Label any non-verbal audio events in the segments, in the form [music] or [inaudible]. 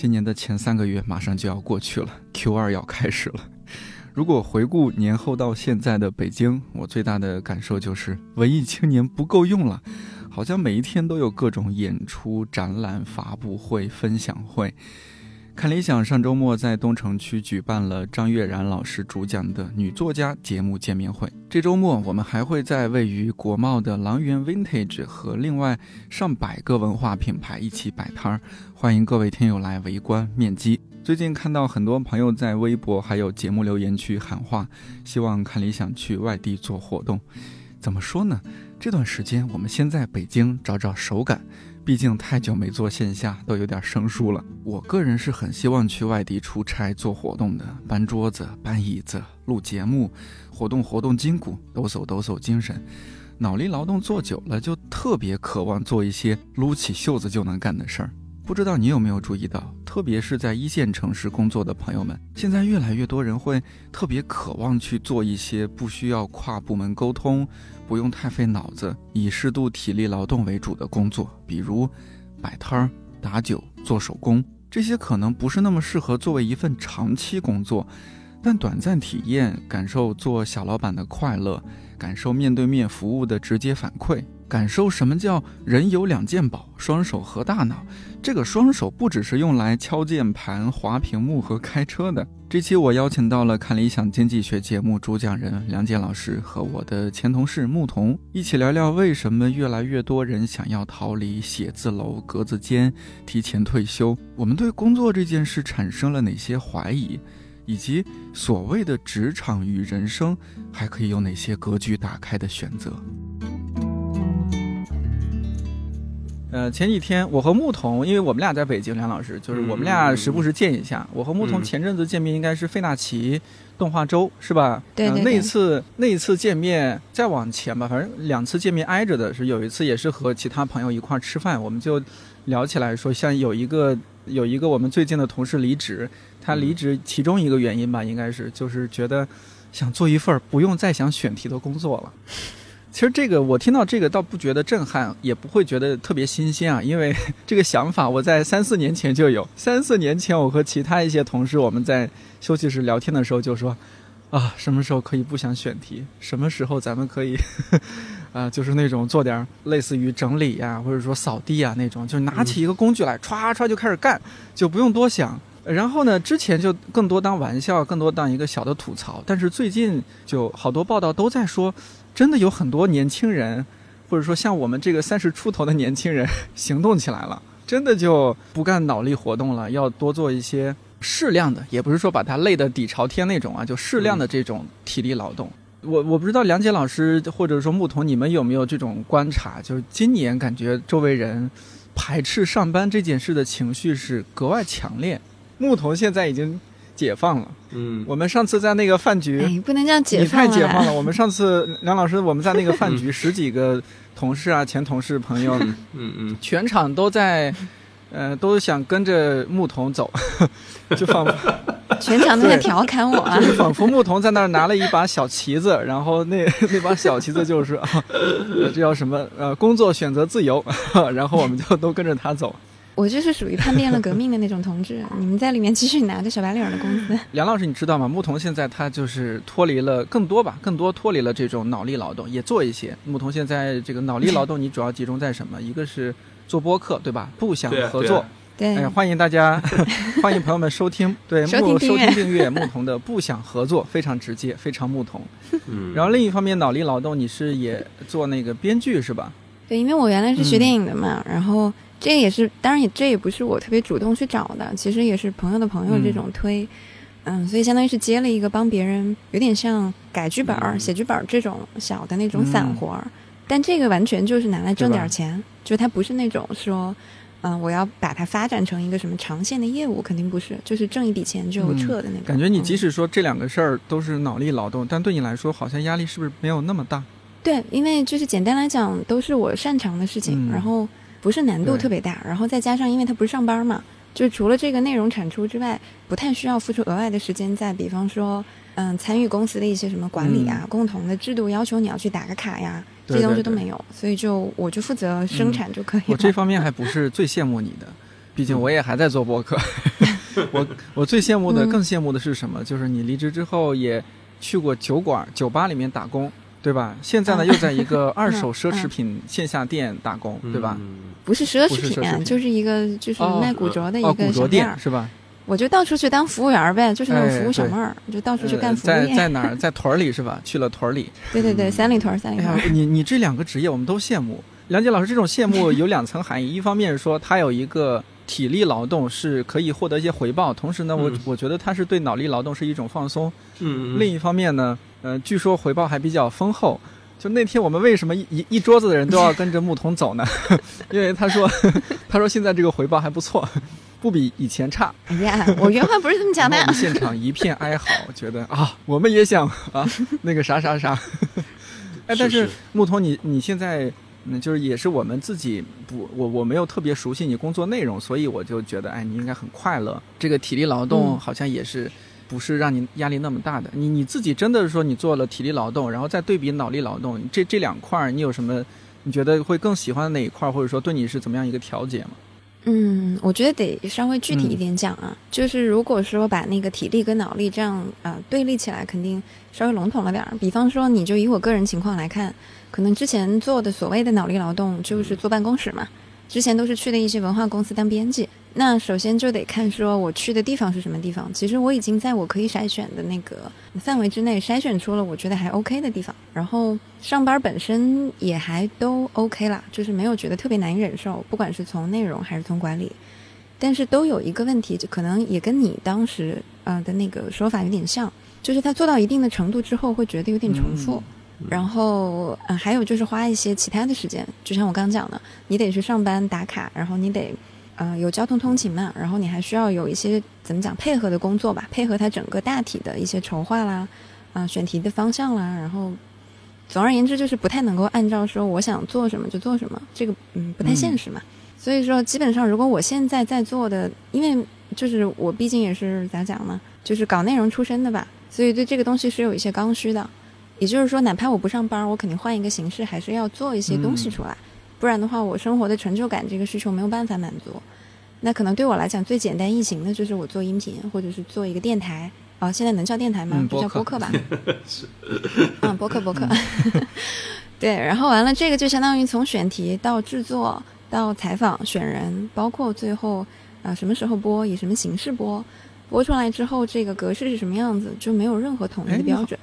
今年的前三个月马上就要过去了，Q 二要开始了。如果回顾年后到现在的北京，我最大的感受就是文艺青年不够用了，好像每一天都有各种演出、展览、发布会、分享会。看理想上周末在东城区举办了张悦然老师主讲的女作家节目见面会。这周末我们还会在位于国贸的狼园 Vintage 和另外上百个文化品牌一起摆摊儿，欢迎各位听友来围观面基。最近看到很多朋友在微博还有节目留言区喊话，希望看理想去外地做活动。怎么说呢？这段时间我们先在北京找找手感。毕竟太久没做线下，都有点生疏了。我个人是很希望去外地出差做活动的，搬桌子、搬椅子、录节目，活动活动筋骨，抖擞抖擞精神。脑力劳动做久了，就特别渴望做一些撸起袖子就能干的事儿。不知道你有没有注意到，特别是在一线城市工作的朋友们，现在越来越多人会特别渴望去做一些不需要跨部门沟通、不用太费脑子、以适度体力劳动为主的工作，比如摆摊儿、打酒、做手工。这些可能不是那么适合作为一份长期工作，但短暂体验、感受做小老板的快乐，感受面对面服务的直接反馈。感受什么叫人有两件宝，双手和大脑。这个双手不只是用来敲键盘、划屏幕和开车的。这期我邀请到了看理想经济学节目主讲人梁健老师和我的前同事牧童，一起聊聊为什么越来越多人想要逃离写字楼、格子间，提前退休。我们对工作这件事产生了哪些怀疑，以及所谓的职场与人生还可以有哪些格局打开的选择？呃，前几天我和牧童，因为我们俩在北京，梁老师就是我们俩时不时见一下。我和牧童前阵子见面应该是费纳奇动画周，是吧？对对。那一次那一次见面再往前吧，反正两次见面挨着的，是有一次也是和其他朋友一块吃饭，我们就聊起来说，像有一个有一个我们最近的同事离职，他离职其中一个原因吧，应该是就是觉得想做一份不用再想选题的工作了。其实这个我听到这个倒不觉得震撼，也不会觉得特别新鲜啊，[laughs] 因为这个想法我在三四年前就有。三四年前，我和其他一些同事我们在休息室聊天的时候就说，啊，什么时候可以不想选题？什么时候咱们可以，[laughs] 啊，就是那种做点类似于整理呀，或者说扫地啊那种，就拿起一个工具来歘歘就开始干，就不用多想。然后呢，之前就更多当玩笑，更多当一个小的吐槽。但是最近就好多报道都在说。真的有很多年轻人，或者说像我们这个三十出头的年轻人 [laughs] 行动起来了，真的就不干脑力活动了，要多做一些适量的，也不是说把他累得底朝天那种啊，就适量的这种体力劳动。我我不知道梁杰老师或者说牧童，你们有没有这种观察？就是今年感觉周围人排斥上班这件事的情绪是格外强烈。牧童现在已经。解放了，嗯，我们上次在那个饭局，哎，不能这样解放，你太解放了。我们上次 [laughs] 梁老师，我们在那个饭局，十几个同事啊，前同事朋友，嗯嗯，全场都在，呃，都想跟着牧童走，[laughs] 就仿佛 [laughs] 全场都在调侃我，啊，就仿佛牧童在那儿拿了一把小旗子，然后那那把小旗子就是啊，这叫什么？呃，工作选择自由，然后我们就都跟着他走。我就是属于叛变了革命的那种同志，你们在里面继续拿着小白领的工资。[laughs] 梁老师，你知道吗？牧童现在他就是脱离了更多吧，更多脱离了这种脑力劳动，也做一些。牧童现在这个脑力劳动，你主要集中在什么？一个是做播客，对吧？不想合作，对，哎，欢迎大家，[laughs] 欢迎朋友们收听，对，收听收听订阅牧童的不想合作，非常直接，非常牧童。嗯。然后另一方面，脑力劳动你是也做那个编剧是吧？对，因为我原来是学电影的嘛，然后。这个也是，当然也这也不是我特别主动去找的，其实也是朋友的朋友这种推，嗯，所以相当于是接了一个帮别人，有点像改剧本、写剧本这种小的那种散活儿，但这个完全就是拿来挣点钱，就它不是那种说，嗯，我要把它发展成一个什么长线的业务，肯定不是，就是挣一笔钱就撤的那种。感觉你即嗯使说这两个事儿都是脑力劳动，但对你来说好像压力是不是没有那么大？对，因为就是简单来讲，都是我擅长的事情，嗯。然后不是难度特别大，然后再加上因为他不是上班嘛，就是除了这个内容产出之外，不太需要付出额外的时间在，比方说，嗯，参与公司的一些什么管理啊、共同的制度要求你要去打个卡呀，这些东西都没有，所以就我就负责生产就可以了。我这方面还不是最羡慕你的，[laughs] 毕竟我也还在做播客。[laughs] 我我最羡慕的、嗯更羡慕的是什么？就是你离职之后也去过酒馆、酒吧里面打工，对吧？现在呢，嗯又在一个二手奢侈品线下店打工，对吧？嗯不是奢侈品就是一个就是哦卖古着的一哦，个古着店是吧？我就到处去当服务员儿呗，就是那种哎服务小妹儿，就到处去呃干服务业。在在哪儿？在屯儿里是吧？去了屯儿里。对对对，三里屯儿，三里哎屯儿。呀，你你这两个职业我们都羡慕。梁杰老师，这种羡慕有两层含义，一方面是说他有一个体力劳动是可以获得一些回报，同时呢，我嗯我觉得他是对脑力劳动是一种放松。嗯，另一方面呢，呃，据说回报还比较丰厚。就那天我们为什么一一一桌子的人都要跟着牧童走呢？[laughs] 因为他说，他说现在这个回报还不错，不比以前差。哎呀，我原话不是这么讲的现场一片哀嚎，觉得啊，我们也想啊，那个啥啥啥。[laughs] 哎，但是是牧童，你你现在嗯，就是也是我们自己不，我我没有特别熟悉你工作内容，所以我就觉得，哎，你应该很快乐。这个体力劳动嗯好像也是不是让你压力那么大的。你你自己真的是说你做了体力劳动，然后再对比脑力劳动，这这两块儿你有什么？你觉得会更喜欢哪一块儿，或者说对你是怎么样一个调节吗？嗯，我觉得得稍微具体嗯一点讲啊，就是如果说把那个体力跟脑力这样啊、呃对立起来，肯定稍微笼统了点儿。比方说，你就以我个人情况来看，可能之前做的所谓的脑力劳动就是坐办公室嘛，之前都是去的一些文化公司当编辑。那首先就得看说我去的地方是什么地方。其实我已经在我可以筛选的那个范围之内筛选出了我觉得还 OK 的地方，然后上班本身也还都 OK 啦，就是没有觉得特别难以忍受，不管是从内容还是从管理。但是都有一个问题，就可能也跟你当时呃的那个说法有点像，就是他做到一定的程度之后会觉得有点重复。嗯然后，呃，还有就是花一些其他的时间，就像我刚刚讲的，你得去上班打卡，然后你得，呃，有交通通勤嘛，然后你还需要有一些怎么讲配合的工作吧，配合它整个大体的一些筹划啦，啊、选题的方向啦，然后，总而言之就是不太能够按照说我想做什么就做什么，这个嗯不太现实嘛。所以说，基本上如果我现在在做的，因为就是我毕竟也是咋讲呢，就是搞内容出身的吧，所以对这个东西是有一些刚需的。也就是说，哪怕我不上班，我肯定换一个形式，还是要做一些东西出来，不然的话，我生活的成就感这个需求没有办法满足。那可能对我来讲最简单易行的就是我做音频，或者是做一个电台啊、现在能叫电台吗？嗯就叫播客吧。[laughs] [laughs] 嗯，播客播客。[laughs] 对，然后完了，这个就相当于从选题到制作到采访、选人，包括最后啊、什么时候播，以什么形式播，播出来之后这个格式是什么样子，就没有任何统一的标准。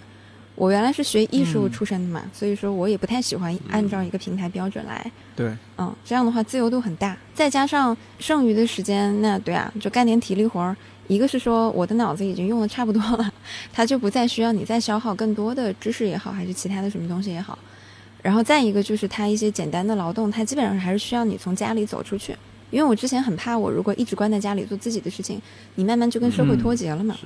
我原来是学艺术嗯出身的嘛，所以说我也不太喜欢按照一个平台标准来。对，嗯，这样的话自由度很大，再加上剩余的时间，那对啊，就干点体力活儿。一个是说我的脑子已经用的差不多了，[laughs] 它就不再需要你再消耗更多的知识也好，还是其他的什么东西也好。然后再一个就是它一些简单的劳动，它基本上还是需要你从家里走出去。因为我之前很怕，我如果一直关在家里做自己的事情，你慢慢就跟社会嗯脱节了嘛。是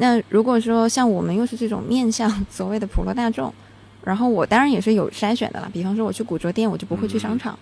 那如果说像我们又是这种面向所谓的普罗大众，然后我当然也是有筛选的了。比方说我去古着店，我就不会去商场；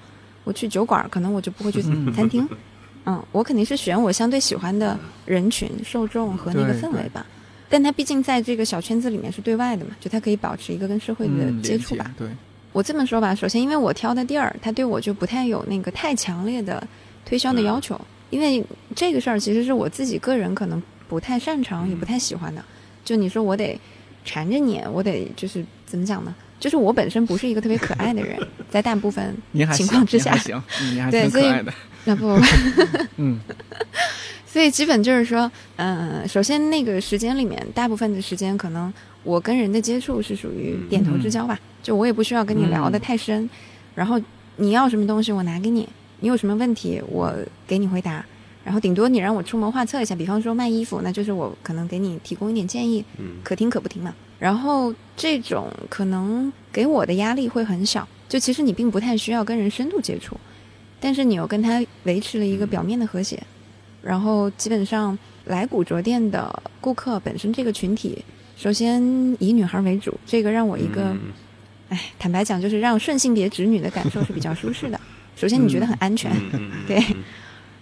我去酒馆，可能我就不会去嗯餐厅。[laughs] 嗯，我肯定是选我相对喜欢的人群、受众和那个氛围吧。但他毕竟在这个小圈子里面是对外的嘛，就它可以保持一个跟社会的接触吧。对，我这么说吧，首先因为我挑的地儿，他对我就不太有那个太强烈的推销的要求，因为这个事儿其实是我自己个人可能不太擅长，也不太喜欢的。就你说我得缠着你，我得就是怎么讲呢？就是我本身不是一个特别可爱的人，[laughs] 在大部分情况之下。对所以。那不不不，[laughs] 嗯。所以基本就是说，嗯、首先那个时间里面，大部分的时间可能我跟人的接触是属于点头之交吧，就我也不需要跟你聊得太深，然后你要什么东西我拿给你，你有什么问题我给你回答，然后顶多你让我出谋划策一下，比方说卖衣服，那就是我可能给你提供一点建议，嗯。可听可不听嘛。然后这种可能给我的压力会很小，就其实你并不太需要跟人深度接触，但是你又跟他维持了一个表面的和谐，然后基本上来古着店的顾客本身这个群体，首先以女孩为主，这个让我一个，哎，坦白讲就是让顺性别直女的感受是比较舒适的。[laughs] 首先你觉得很安全，对，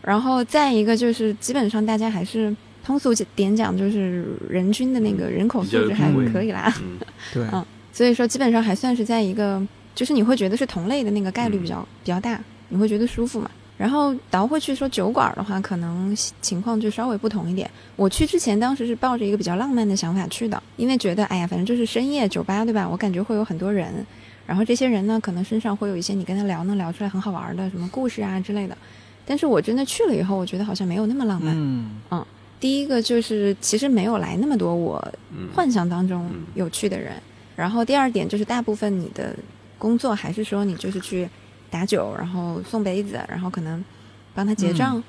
然后再一个就是基本上大家还是通俗点讲就是人均的那个人口素质还可以啦，[laughs] 对，嗯，所以说基本上还算是在一个就是你会觉得是同类的那个概率比较比较大，你会觉得舒服嘛。然后倒回去说酒馆的话，可能情况就稍微不同一点。我去之前当时是抱着一个比较浪漫的想法去的，因为觉得哎呀，反正就是深夜酒吧对吧？我感觉会有很多人。然后这些人呢，可能身上会有一些你跟他聊能聊出来很好玩的什么故事啊之类的。但是我真的去了以后，我觉得好像没有那么浪漫。嗯嗯，第一个就是其实没有来那么多我幻想当中有趣的人。然后第二点就是大部分你的工作还是说你就是去打酒，然后送杯子，然后可能帮他结账。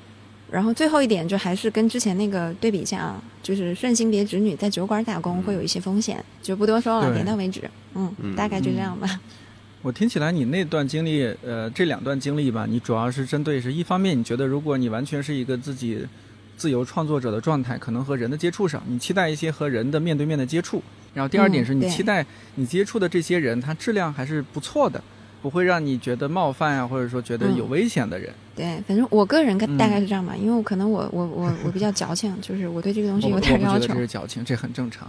然后最后一点就还是跟之前那个对比一下啊，就是顺性别直女在酒馆打工会有一些风险，就不多说了，点到为止。嗯，大概就这样吧。我听起来你那段经历，呃，这两段经历吧，你主要是针对是一方面，你觉得如果你完全是一个自己自由创作者的状态，可能和人的接触上，你期待一些和人的面对面的接触。然后第二点是你期待你接触的这些人，他质量还是不错的。不会让你觉得冒犯啊，或者说觉得有危险的人。对，反正我个人大概是这样吧，因为我可能我我我我比较矫情，就是我对这个东西有点要求。这是矫情，这很正常。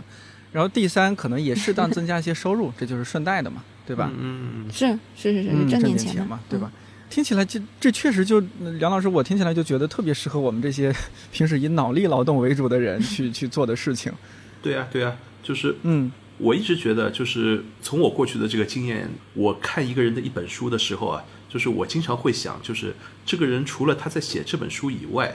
然后第三，可能也适当增加一些收入，这就是顺带的嘛，对吧？嗯嗯是是是是，挣点钱嘛，对吧？听起来这这确实就梁老师，我听起来就觉得特别适合我们这些 [laughs] 平时以脑力劳动为主的人去 [laughs] 去做的事情。对呀对呀，就是嗯。我一直觉得，就是从我过去的这个经验，我看一个人的一本书的时候啊，就是我经常会想，就是这个人除了他在写这本书以外，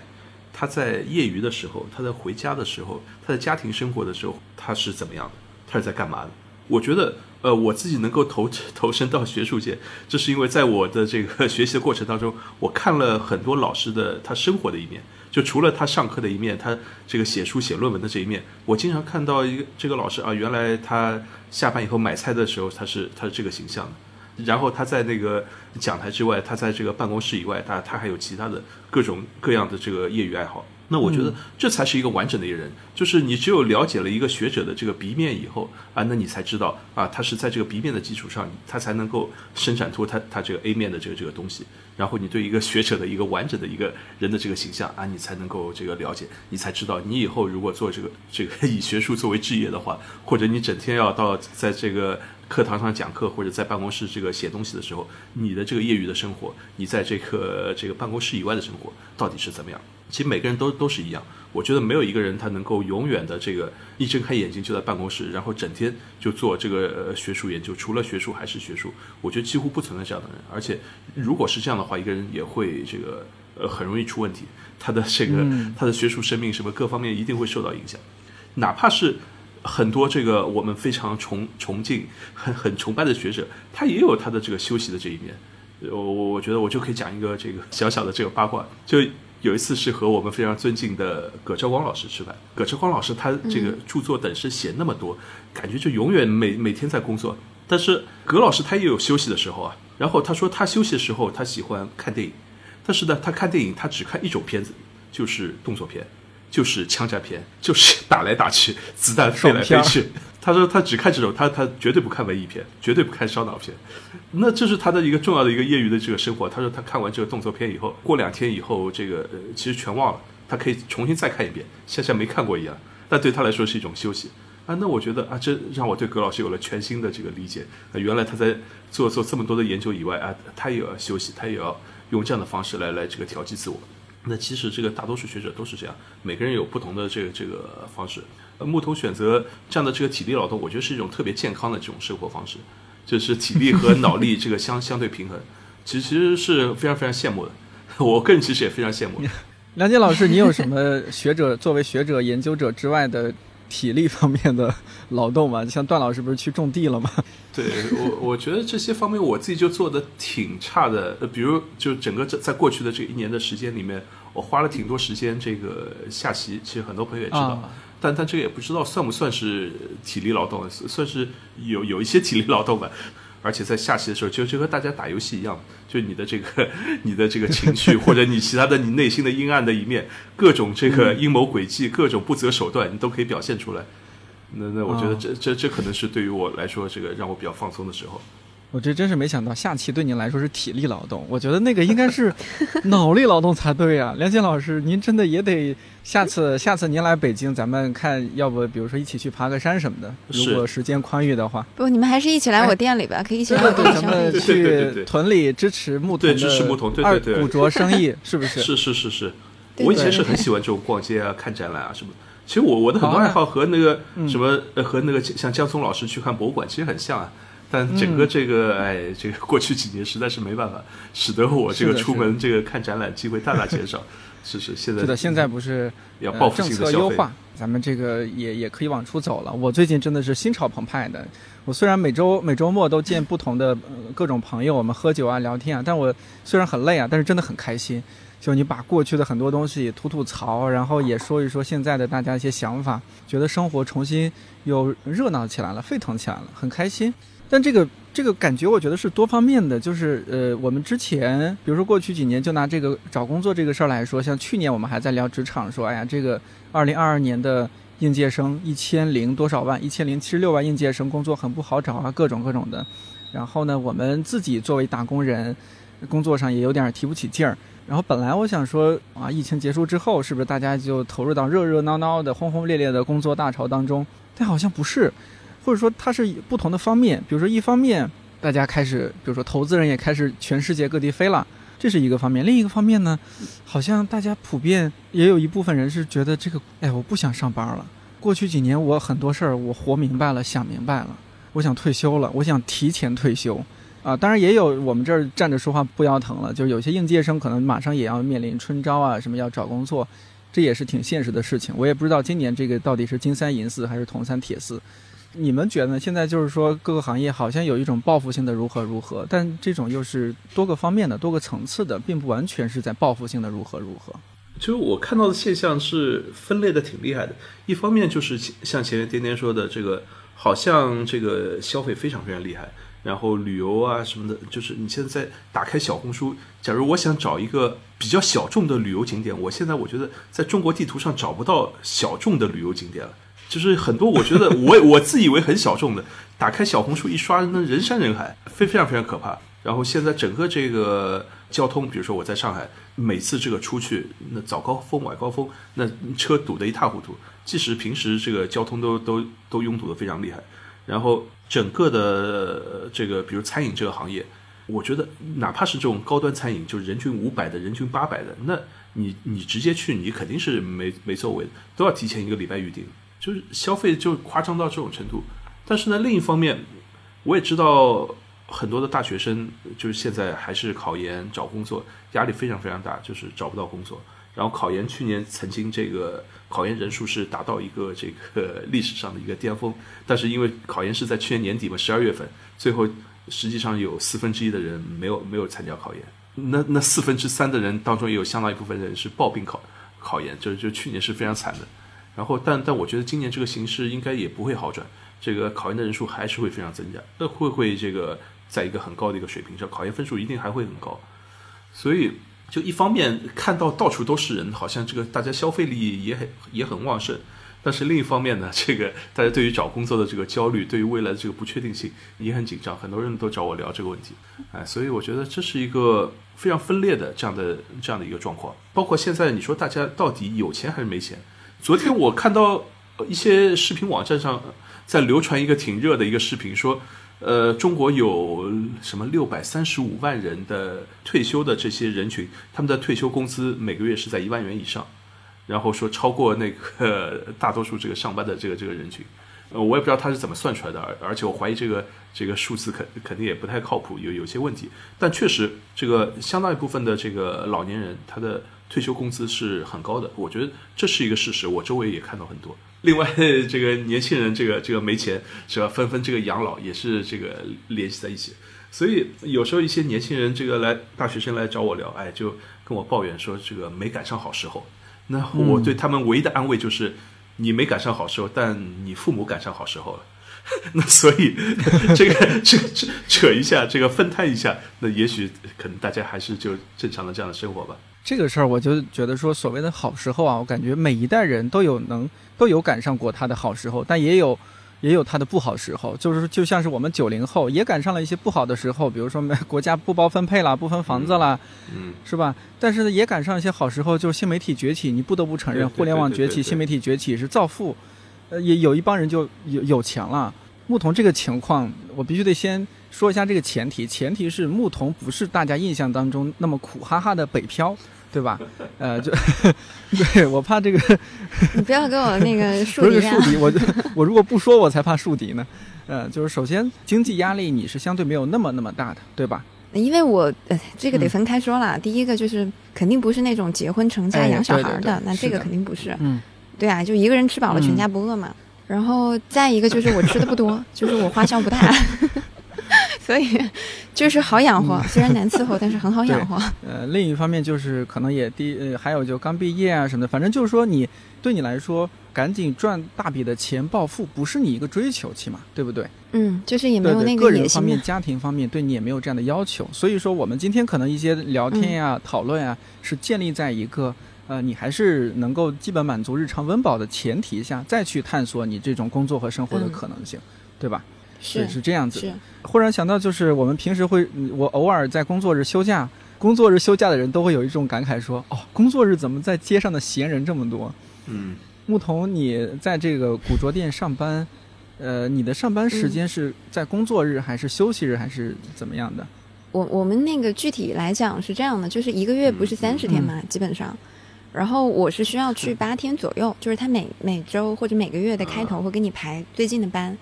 他在业余的时候，他在回家的时候，他在家庭生活的时候，他是怎么样的？他是在干嘛的？我觉得，呃，我自己能够投投身到学术界，这是因为在我的这个 [laughs] 学习的过程当中，我看了很多老师的他生活的一面。就除了他上课的一面，他这个写书写论文的这一面，我经常看到一个这个老师啊，原来他下班以后买菜的时候，他是他是这个形象的，然后他在那个讲台之外，他在这个办公室以外，他他还有其他的各种各样的这个业余爱好。那我觉得这才是一个完整的一个人，就是你只有了解了一个学者的这个鼻面以后啊，那你才知道啊，他是在这个鼻面的基础上，他才能够生产出他他这个 A 面的这个这个东西。然后你对一个学者的一个完整的一个人的这个形象啊，你才能够这个了解，你才知道你以后如果做这个这个以学术作为职业的话，或者你整天要到在这个课堂上讲课，或者在办公室这个写东西的时候，你的这个业余的生活，你在这个这个办公室以外的生活到底是怎么样？其实每个人都都是一样，我觉得没有一个人他能够永远的这个一睁开眼睛就在办公室，然后整天就做这个学术研究，除了学术还是学术。我觉得几乎不存在这样的人，而且如果是这样的话，一个人也会这个呃很容易出问题，他的这个他的学术生命什么各方面一定会受到影响。哪怕是很多这个我们非常崇崇敬、很很崇拜的学者，他也有他的这个休息的这一面。我我我觉得我就可以讲一个这个小小的这个八卦，就。有一次是和我们非常尊敬的葛兆光老师吃饭。葛兆光老师他这个著作等身写那么多，感觉就永远每每天在工作。但是葛老师他也有休息的时候啊。然后他说他休息的时候他喜欢看电影，但是呢他看电影他只看一种片子，就是动作片，就是枪战片，就是打来打去，子弹飞来飞去。他说他只看这种，他他绝对不看文艺片，绝对不看烧脑片。那这是他的一个重要的一个业余的这个生活。他说他看完这个动作片以后，过两天以后，这个呃其实全忘了，他可以重新再看一遍，像像没看过一样。但对他来说是一种休息啊。那我觉得啊，这让我对葛老师有了全新的这个理解。啊，原来他在做做这么多的研究以外啊，他也要休息，他也要用这样的方式来来这个调剂自我。那其实这个大多数学者都是这样，每个人有不同的这个这个方式。木头选择这样的这个体力劳动，我觉得是一种特别健康的这种生活方式，就是体力和脑力这个相 [laughs] 相对平衡，其实是非常非常羡慕的。[laughs] 我个人其实也非常羡慕。[laughs] 梁杰老师，你有什么学者作为学者研究者之外的体力方面的劳动吗？像段老师不是去种地了吗？对我，我觉得这些方面我自己就做的挺差的。呃，比如就整个在在过去的这一年的时间里面，我花了挺多时间这个下棋，其实很多朋友也知道。但但这个也不知道算不算是体力劳动，算是有有一些体力劳动吧。而且在下棋的时候，就就和大家打游戏一样，就你的这个你的这个情绪，或者你其他的你内心的阴暗的一面，各种这个阴谋诡计，各种不择手段，你都可以表现出来。那那我觉得这这这可能是对于我来说，这个让我比较放松的时候。我这真是没想到，下棋对您来说是体力劳动，我觉得那个应该是脑力劳动才对啊。梁静老师，您真的也得下次下次您来北京，咱们看要不，比如说一起去爬个山什么的，如果时间宽裕的话。不，你们还是一起来我店里吧，可以一起对咱们去屯里支持木对支持木桶对对对古着生意，是不是？是是是是，我以前是很喜欢这种逛街啊、看展览啊什么。其实我我的很多爱好和那个什么和那个像江松老师去看博物馆其实很像啊。但整个这个，哎，这个过去几年实在是没办法，使得我这个出门这个看展览机会大大减少。是是，现在是的，现在不是要报复性的优化，咱们这个也也可以往出走了。我最近真的是心潮澎湃的。我虽然每周每周末都见不同的各种朋友，我们喝酒啊、聊天啊，但我虽然很累啊，但是真的很开心。就你把过去的很多东西吐吐槽，然后也说一说现在的大家一些想法，觉得生活重新又热闹起来了，沸腾起来了，很开心。但这个这个感觉，我觉得是多方面的。就是呃，我们之前，比如说过去几年，就拿这个找工作这个事儿来说，像去年我们还在聊职场，说哎呀，这个二零二二年的应届生一千零多少万，一千零七十六万应届生工作很不好找啊，各种各种的。然后呢，我们自己作为打工人，工作上也有点提不起劲儿。然后本来我想说啊，疫情结束之后，是不是大家就投入到热热闹闹的、轰轰烈烈的工作大潮当中？但好像不是。或者说它是不同的方面，比如说一方面大家开始，比如说投资人也开始全世界各地飞了，这是一个方面；另一个方面呢，好像大家普遍也有一部分人是觉得这个，哎，我不想上班了。过去几年我很多事儿我活明白了，想明白了，我想退休了，我想提前退休啊。当然也有我们这儿站着说话不腰疼了，就是有些应届生可能马上也要面临春招啊，什么要找工作，这也是挺现实的事情。我也不知道今年这个到底是金三银四还是铜三铁四。你们觉得现在就是说各个行业好像有一种报复性的如何如何，但这种又是多个方面的、多个层次的，并不完全是在报复性的如何如何。就是我看到的现象是分类的挺厉害的。一方面就是像前面颠颠说的，这个好像这个消费非常非常厉害，然后旅游啊什么的，就是你现在打开小红书，假如我想找一个比较小众的旅游景点，我现在我觉得在中国地图上找不到小众的旅游景点了。就是很多，我觉得我我自以为很小众的，[laughs] 打开小红书一刷，那人山人海，非非常非常可怕。然后现在整个这个交通，比如说我在上海，每次这个出去，那早高峰、晚高峰，那车堵得一塌糊涂。即使平时这个交通都都都拥堵的非常厉害。然后整个的这个，比如餐饮这个行业，我觉得哪怕是这种高端餐饮，就是人均五百的、人均八百的，那你你直接去，你肯定是没没座位的，都要提前一个礼拜预定。就是消费就夸张到这种程度，但是呢，另一方面，我也知道很多的大学生就是现在还是考研找工作压力非常非常大，就是找不到工作。然后考研去年曾经这个考研人数是达到一个这个历史上的一个巅峰，但是因为考研是在去年年底嘛，十二月份，最后实际上有四分之一的人没有没有参加考研，那那四分之三的人当中也有相当一部分人是抱病考考研，就是就去年是非常惨的。然后，但但我觉得今年这个形势应该也不会好转，这个考研的人数还是会非常增加，那会会这个在一个很高的一个水平上，考研分数一定还会很高。所以，就一方面看到到处都是人，好像这个大家消费力也很也很旺盛，但是另一方面呢，这个大家对于找工作的这个焦虑，对于未来的这个不确定性也很紧张，很多人都找我聊这个问题。哎，所以我觉得这是一个非常分裂的这样的这样的一个状况。包括现在你说大家到底有钱还是没钱？昨天我看到一些视频网站上在流传一个挺热的一个视频，说，呃，中国有什么六百三十五万人的退休的这些人群，他们的退休工资每个月是在一万元以上，然后说超过那个大多数这个上班的这个这个人群，呃，我也不知道他是怎么算出来的，而而且我怀疑这个这个数字肯肯定也不太靠谱，有有些问题，但确实这个相当一部分的这个老年人他的。退休工资是很高的，我觉得这是一个事实。我周围也看到很多。另外，这个年轻人，这个这个没钱是吧？纷纷这个养老也是这个联系在一起。所以有时候一些年轻人，这个来大学生来找我聊，哎，就跟我抱怨说这个没赶上好时候。那我对他们唯一的安慰就是，你没赶上好时候，但你父母赶上好时候了。那所以这个这扯扯一下，这个分摊一下，那也许可能大家还是就正常的这样的生活吧。这个事儿，我就觉得说，所谓的好时候啊，我感觉每一代人都有能都有赶上过他的好时候，但也有也有他的不好时候。就是就像是我们九零后也赶上了一些不好的时候，比如说 [laughs] 国家不包分配了，不分房子了，嗯，是吧？但是呢，也赶上一些好时候，就是新媒体崛起，你不得不承认，互联网崛起，新媒体崛起是造富，呃，也有一帮人就有有钱了。牧童这个情况，我必须得先说一下这个前提，前提是牧童不是大家印象当中那么苦哈哈的北漂。对吧？[laughs] 呃，就 [laughs] 对我怕这个，[laughs] 你不要跟我那个树敌。不是树敌，我我如果不说，我才怕树敌呢。呃，就是首先经济压力你是相对没有那么那么大的，对吧？因为我呃，这个得分开说了。第一个就是肯定不是那种结婚成家养小孩的，那这个肯定不是。嗯，对啊，就一个人吃饱了，全家不饿嘛。然后再一个就是我吃的不多，就是我花销不大。[laughs] 所以，就是好养活，虽然难伺候，但是很好养活。呃，另一方面就是可能也第，呃，还有就刚毕业啊什么的，反正就是说你对你来说，赶紧赚大笔的钱暴富，不是你一个追求，起码对不对？嗯，就是也没有那个个人方面、家庭方面对你也没有这样的要求。所以说，我们今天可能一些聊天呀、讨论啊，是建立在一个呃，你还是能够基本满足日常温饱的前提下，再去探索你这种工作和生活的可能性，对吧？是是这样子。忽然想到，就是我们平时会，我偶尔在工作日休假，工作日休假的人都会有一种感慨，说：“哦，工作日怎么在街上的闲人这么多？”嗯。牧童，你在这个古着店上班，呃，你的上班时间是在工作日还是休息日还是怎么样的？我我们那个具体来讲是这样的，就是一个月不是三十天嘛，基本上，然后我是需要去八天左右，就是他每每周或者每个月的开头会给你排最近的班。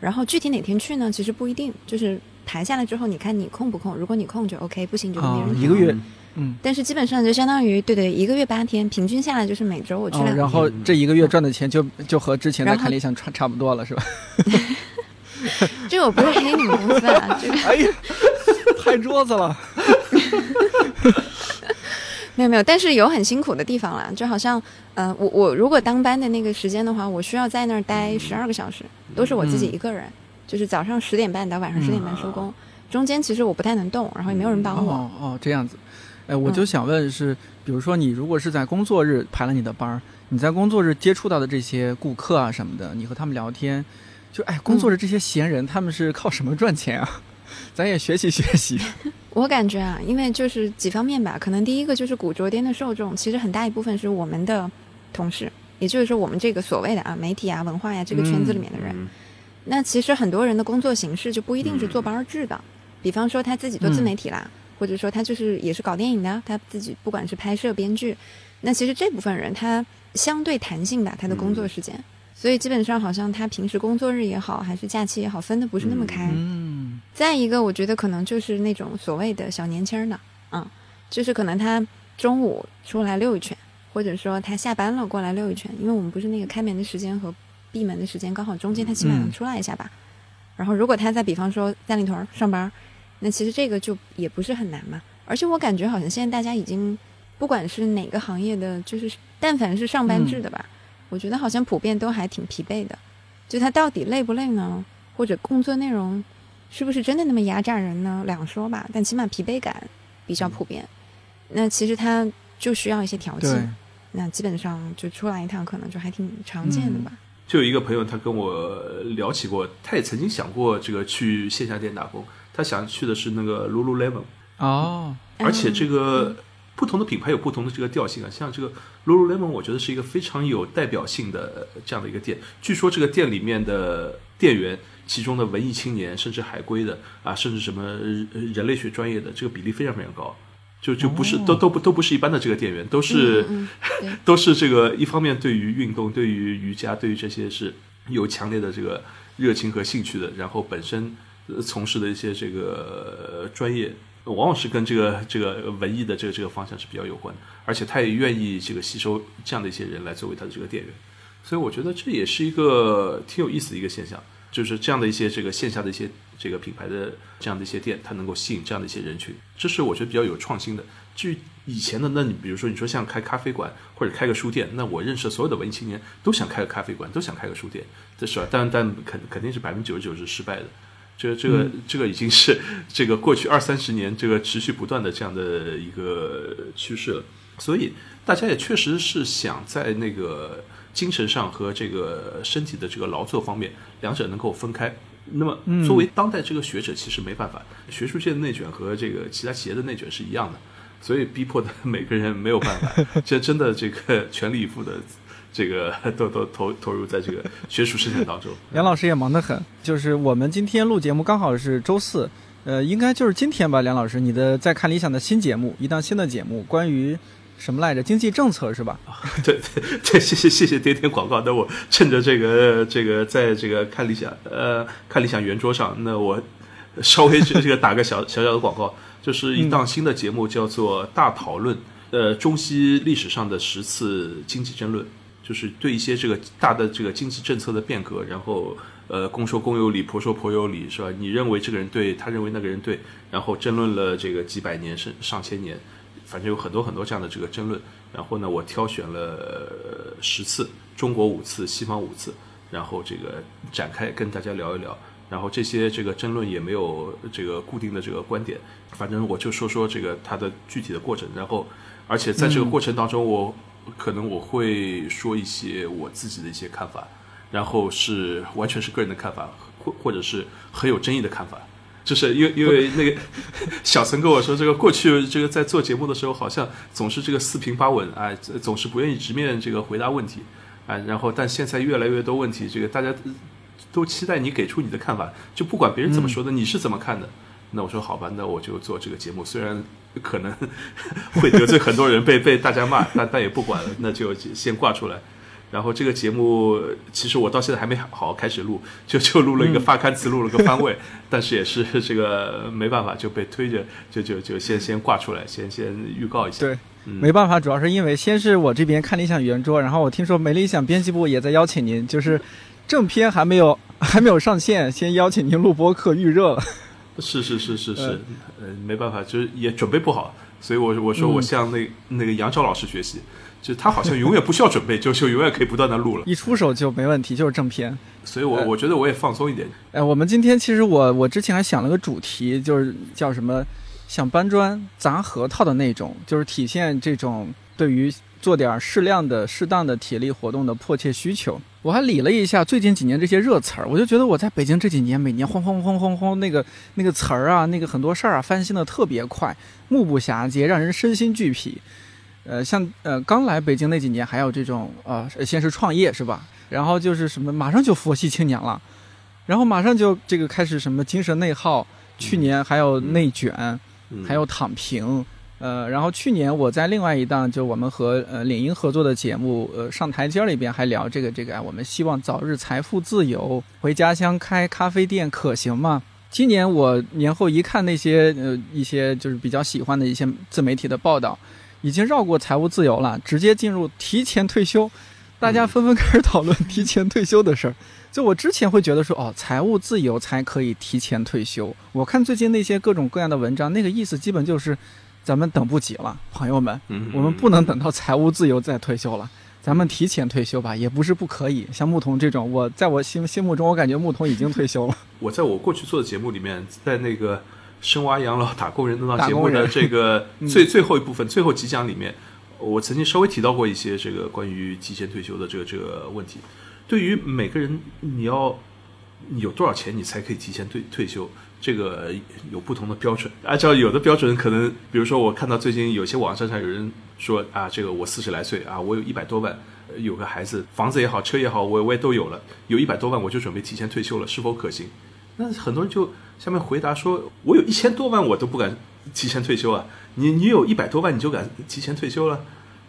然后具体哪天去呢？其实不一定，就是排下来之后，你看你空不空？如果你空就 OK，不行就没人。一个月，嗯。但是基本上就相当于对对，一个月八天，平均下来就是每周我去两天。然后这一个月赚的钱就就和之前在看理想差差不多了，是吧？[laughs] [laughs] 这我不是黑你们公司啊，这个。哎呀，拍桌子了。[laughs] 没有没有，但是有很辛苦的地方啦，就好像，呃，我我如果当班的那个时间的话，我需要在那儿待十二个小时，都是我自己一个人，就是早上十点半到晚上十点半收工，中间其实我不太能动，然后也没有人帮我。哦哦，这样子，哎，我就想问是，比如说你如果是在工作日排了你的班儿，你在工作日接触到的这些顾客啊什么的，你和他们聊天，就哎，工作日这些闲人他们是靠什么赚钱啊？咱也学习学习。[laughs] 我感觉啊，因为就是几方面吧，可能第一个就是古着店的受众，其实很大一部分是我们的同事，也就是说我们这个所谓的啊媒体啊文化呀这个圈子里面的人。那其实很多人的工作形式就不一定是坐班制的，比方说他自己做自媒体啦，或者说他就是也是搞电影的，他自己不管是拍摄、编剧，那其实这部分人他相对弹性吧，他的工作时间。所以基本上好像他平时工作日也好，还是假期也好，分的不是那么开。嗯。再一个，我觉得可能就是那种所谓的小年轻呢，嗯，就是可能他中午出来溜一圈，或者说他下班了过来溜一圈，因为我们不是那个开门的时间和闭门的时间刚好中间，他起码能出来一下吧。然后如果他在比方说三里屯上班，那其实这个就也不是很难嘛。而且我感觉好像现在大家已经不管是哪个行业的，就是但凡是上班制的吧。我觉得好像普遍都还挺疲惫的，就他到底累不累呢？或者工作内容是不是真的那么压榨人呢？两说吧，但起码疲惫感比较普遍。那其实他就需要一些调剂。那基本上就出来一趟，可能就还挺常见的吧。就有一个朋友，他跟我聊起过，他也曾经想过这个去线下店打工。他想去的是那个 Lululemon 哦，而且这个。不同的品牌有不同的这个调性啊，像这个 Lululemon，我觉得是一个非常有代表性的这样的一个店。据说这个店里面的店员，其中的文艺青年，甚至海归的啊，甚至什么人类学专业的，这个比例非常非常高。就就不是都都不都不是一般的这个店员，都是 [laughs] 都是这个一方面对于运动、对于瑜伽、对于这些是有强烈的这个热情和兴趣的，然后本身从事的一些这个专业。往往是跟这个这个文艺的这个这个方向是比较有关的，而且他也愿意这个吸收这样的一些人来作为他的这个店员，所以我觉得这也是一个挺有意思的一个现象，就是这样的一些这个线下的一些这个品牌的这样的一些店，它能够吸引这样的一些人群，这是我觉得比较有创新的。至于以前的那你比如说你说像开咖啡馆或者开个书店，那我认识所有的文艺青年都想开个咖啡馆，都想开个书店，这是？但但肯肯定是百分之九十九是失败的。这个这个这个已经是这个过去二三十年这个持续不断的这样的一个趋势了。所以大家也确实是想在那个精神上和这个身体的这个劳作方面，两者能够分开。那么作为当代这个学者，其实没办法，学术界的内卷和这个其他企业的内卷是一样的。所以逼迫的 [laughs] 每个人没有办法，这真的这个 [laughs] 全力以赴的，这个 [laughs] 都都投投入在这个学术生产当中。[laughs] 梁老师也忙得很，就是我们今天录节目刚好是周四，呃，应该就是今天吧？梁老师，你的在看理想的新节目，一档新的节目，关于什么来着？经济政策是吧？[laughs] 对对对，谢谢谢谢点点广告。那我趁着这个这个在这个看理想呃看理想圆桌上，那我稍微这个打个小小小的广告。就是一档新的节目，叫做《大讨论》，呃，中西历史上的十次经济争论，就是对一些这个大的这个经济政策的变革，然后呃，公说公有理，婆说婆有理，是吧？你认为这个人对，他认为那个人对，然后争论了这个几百年甚上千年，反正有很多很多这样的这个争论。然后呢，我挑选了十次，中国五次，西方五次，然后这个展开跟大家聊一聊。然后这些这个争论也没有这个固定的这个观点，反正我就说说这个它的具体的过程。然后，而且在这个过程当中，我可能我会说一些我自己的一些看法，然后是完全是个人的看法，或或者是很有争议的看法。就是因为因为那个 [laughs] 小陈跟我说，这个过去这个在做节目的时候，好像总是这个四平八稳啊，总是不愿意直面这个回答问题啊。然后，但现在越来越多问题，这个大家。都期待你给出你的看法，就不管别人怎么说的，你是怎么看的？那我说好吧，那我就做这个节目，虽然可能 [laughs] 会得罪很多人，被被大家骂，但但也不管了，那就先挂出来。然后这个节目其实我到现在还没好好开始录，就就录了一个发刊词，录了个番位，但是也是这个没办法就被推着，就就就先先挂出来，先先预告一下。对，没办法，主要是因为先是我这边看理想圆桌，然后我听说没理想编辑部也在邀请您，就是。正片还没有还没有上线，先邀请您录播课预热了。是是是是是，呃，没办法，就是也准备不好，所以我我说我向那那个杨超老师学习，就他好像永远不需要准备，就就永远可以不断的录了，一出手就没问题，就是正片。所以我我觉得我也放松一点。哎，我们今天其实我我之前还想了个主题，就是叫什么，像搬砖砸核桃的那种，就是体现这种对于做点适量的适当的体力活动的迫切需求。我还理了一下最近几年这些热词儿，我就觉得我在北京这几年每年轰轰轰轰轰那个那个词儿啊，那个很多事儿啊翻新的特别快，目不暇接，让人身心俱疲。呃，像呃刚来北京那几年，还有这种呃先是创业是吧？然后就是什么马上就佛系青年了，然后马上就这个开始什么精神内耗，去年还有内卷，还有躺平。呃，然后去年我在另外一档就我们和呃领英合作的节目，呃上台阶里边还聊这个这个啊，我们希望早日财富自由，回家乡开咖啡店可行吗？今年我年后一看那些呃一些就是比较喜欢的一些自媒体的报道，已经绕过财务自由了，直接进入提前退休，大家纷纷开始讨论提前退休的事儿。就我之前会觉得说哦，财务自由才可以提前退休，我看最近那些各种各样的文章，那个意思基本就是。咱们等不及了，朋友们，我们不能等到财务自由再退休了，咱们提前退休吧，也不是不可以。像牧童这种，我在我心心目中，我感觉牧童已经退休了。[laughs] 我在我过去做的节目里面，在那个深挖养老打工人那档节目的这个 [laughs] 最最后一部分最后几讲里面，我曾经稍微提到过一些这个关于提前退休的这个这个问题。对于每个人，你要有多少钱，你才可以提前退退休？这个有不同的标准，按照有的标准，可能比如说我看到最近有些网站上有人说啊，这个我四十来岁啊，我有一百多万，有个孩子，房子也好，车也好，我我也都有了，有一百多万，我就准备提前退休了，是否可行？那很多人就下面回答说，我有一千多万，我都不敢提前退休啊，你你有一百多万，你就敢提前退休了？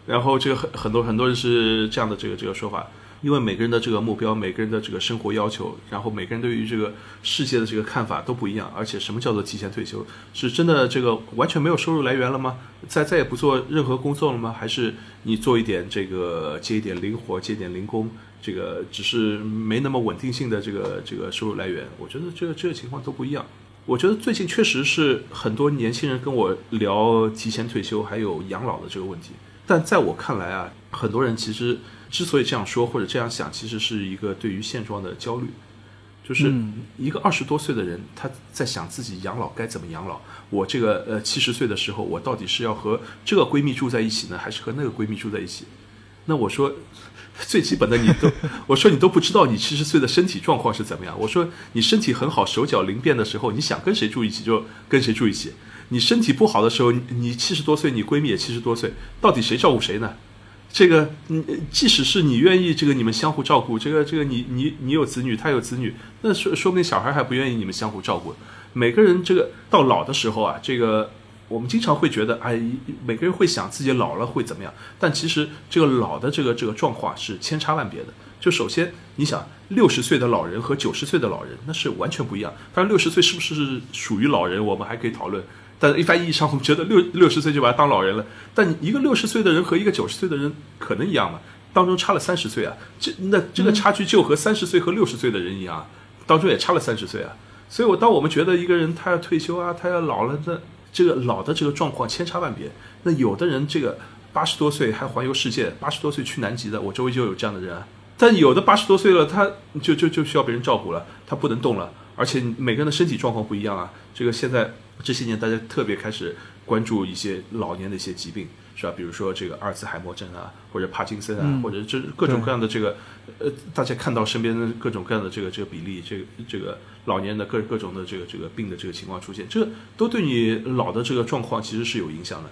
然后这个很很多很多人是这样的这个这个说法。因为每个人的这个目标，每个人的这个生活要求，然后每个人对于这个世界的这个看法都不一样。而且，什么叫做提前退休？是真的这个完全没有收入来源了吗？再再也不做任何工作了吗？还是你做一点这个接一点零活，接点零工，这个只是没那么稳定性的这个这个收入来源？我觉得这个这个情况都不一样。我觉得最近确实是很多年轻人跟我聊提前退休还有养老的这个问题，但在我看来啊，很多人其实之所以这样说或者这样想，其实是一个对于现状的焦虑，就是一个二十多岁的人他在想自己养老该怎么养老。我这个呃七十岁的时候，我到底是要和这个闺蜜住在一起呢，还是和那个闺蜜住在一起？那我说。[laughs] 最基本的，你都我说你都不知道你七十岁的身体状况是怎么样。我说你身体很好，手脚灵便的时候，你想跟谁住一起就跟谁住一起。你身体不好的时候，你七十多岁，你闺蜜也七十多岁，到底谁照顾谁呢？这个，嗯，即使是你愿意，这个你们相互照顾，这个这个你你你有子女，他有子女，那说说不定小孩还不愿意你们相互照顾。每个人这个到老的时候啊，这个。我们经常会觉得，哎，每个人会想自己老了会怎么样？但其实这个老的这个这个状况是千差万别的。就首先，你想六十岁的老人和九十岁的老人，那是完全不一样。当然，六十岁是不是属于老人，我们还可以讨论。但一般意义上，我们觉得六六十岁就把他当老人了。但一个六十岁的人和一个九十岁的人可能一样吗？当中差了三十岁啊，这那这个差距就和三十岁和六十岁的人一样，当中也差了三十岁啊。所以，我当我们觉得一个人他要退休啊，他要老了，那。这个老的这个状况千差万别，那有的人这个八十多岁还环游世界，八十多岁去南极的，我周围就有这样的人。但有的八十多岁了，他就就就需要别人照顾了，他不能动了，而且每个人的身体状况不一样啊。这个现在这些年大家特别开始关注一些老年的一些疾病。是吧？比如说这个阿尔茨海默症啊，或者帕金森啊，或者这各种各样的这个，呃，大家看到身边的各种各样的这个这个比例，这个这个老年的各各种的这个这个病的这个情况出现，这都对你老的这个状况其实是有影响的。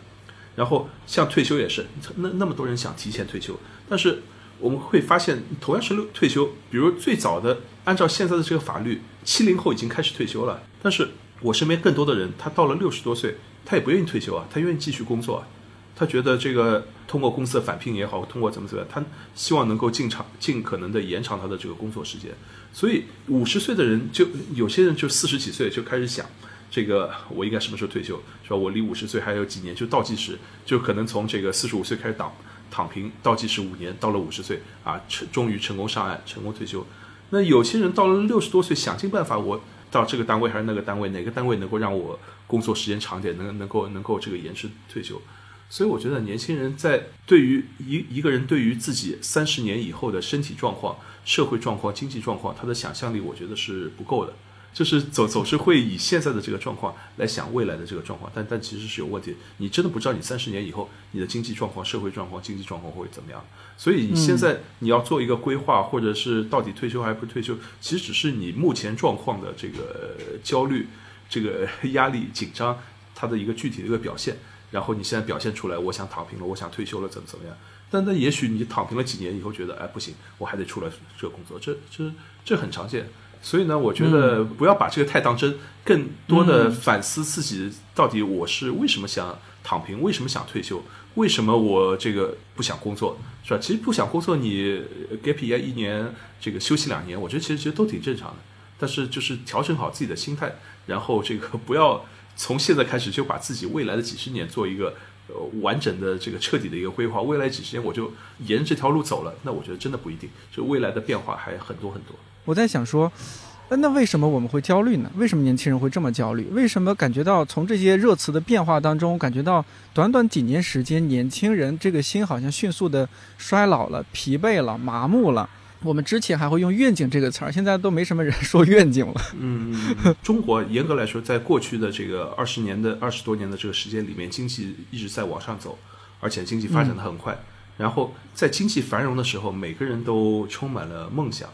然后像退休也是，那那么多人想提前退休，但是我们会发现，同样是退休，比如最早的按照现在的这个法律，七零后已经开始退休了，但是我身边更多的人，他到了六十多岁，他也不愿意退休啊，他愿意继续工作啊。他觉得这个通过公司的返聘也好，通过怎么怎么样，他希望能够尽长尽可能的延长他的这个工作时间。所以五十岁的人就有些人就四十几岁就开始想，这个我应该什么时候退休？是吧？我离五十岁还有几年，就倒计时，就可能从这个四十五岁开始躺躺平，倒计时五年，到了五十岁啊，成终于成功上岸，成功退休。那有些人到了六十多岁，想尽办法，我到这个单位还是那个单位，哪个单位能够让我工作时间长点，能能够能够这个延迟退休？所以我觉得年轻人在对于一一个人对于自己三十年以后的身体状况、社会状况、经济状况，他的想象力我觉得是不够的，就是总总是会以现在的这个状况来想未来的这个状况，但但其实是有问题。你真的不知道你三十年以后你的经济状况、社会状况、经济状况会怎么样。所以你现在你要做一个规划，或者是到底退休还是不退休，其实只是你目前状况的这个焦虑、这个压力、紧张它的一个具体的一个表现。然后你现在表现出来，我想躺平了，我想退休了，怎么怎么样？但那也许你躺平了几年以后，觉得哎不行，我还得出来这个工作，这这这很常见。所以呢，我觉得不要把这个太当真，更多的反思自己到底我是为什么想躺平，为什么想退休，为什么我这个不想工作，是吧？其实不想工作，你 gap year 一年，这个休息两年，我觉得其实其实都挺正常的。但是就是调整好自己的心态，然后这个不要。从现在开始就把自己未来的几十年做一个呃完整的这个彻底的一个规划，未来几十年我就沿着这条路走了，那我觉得真的不一定，就未来的变化还很多很多。我在想说，那为什么我们会焦虑呢？为什么年轻人会这么焦虑？为什么感觉到从这些热词的变化当中，感觉到短短几年时间，年轻人这个心好像迅速的衰老了、疲惫了、麻木了？我们之前还会用愿景这个词儿，现在都没什么人 [laughs] 说愿景了。嗯，中国严格来说，在过去的这个二十年的二十多年的这个时间里面，经济一直在往上走，而且经济发展的很快。然后在经济繁荣的时候，每个人都充满了梦想，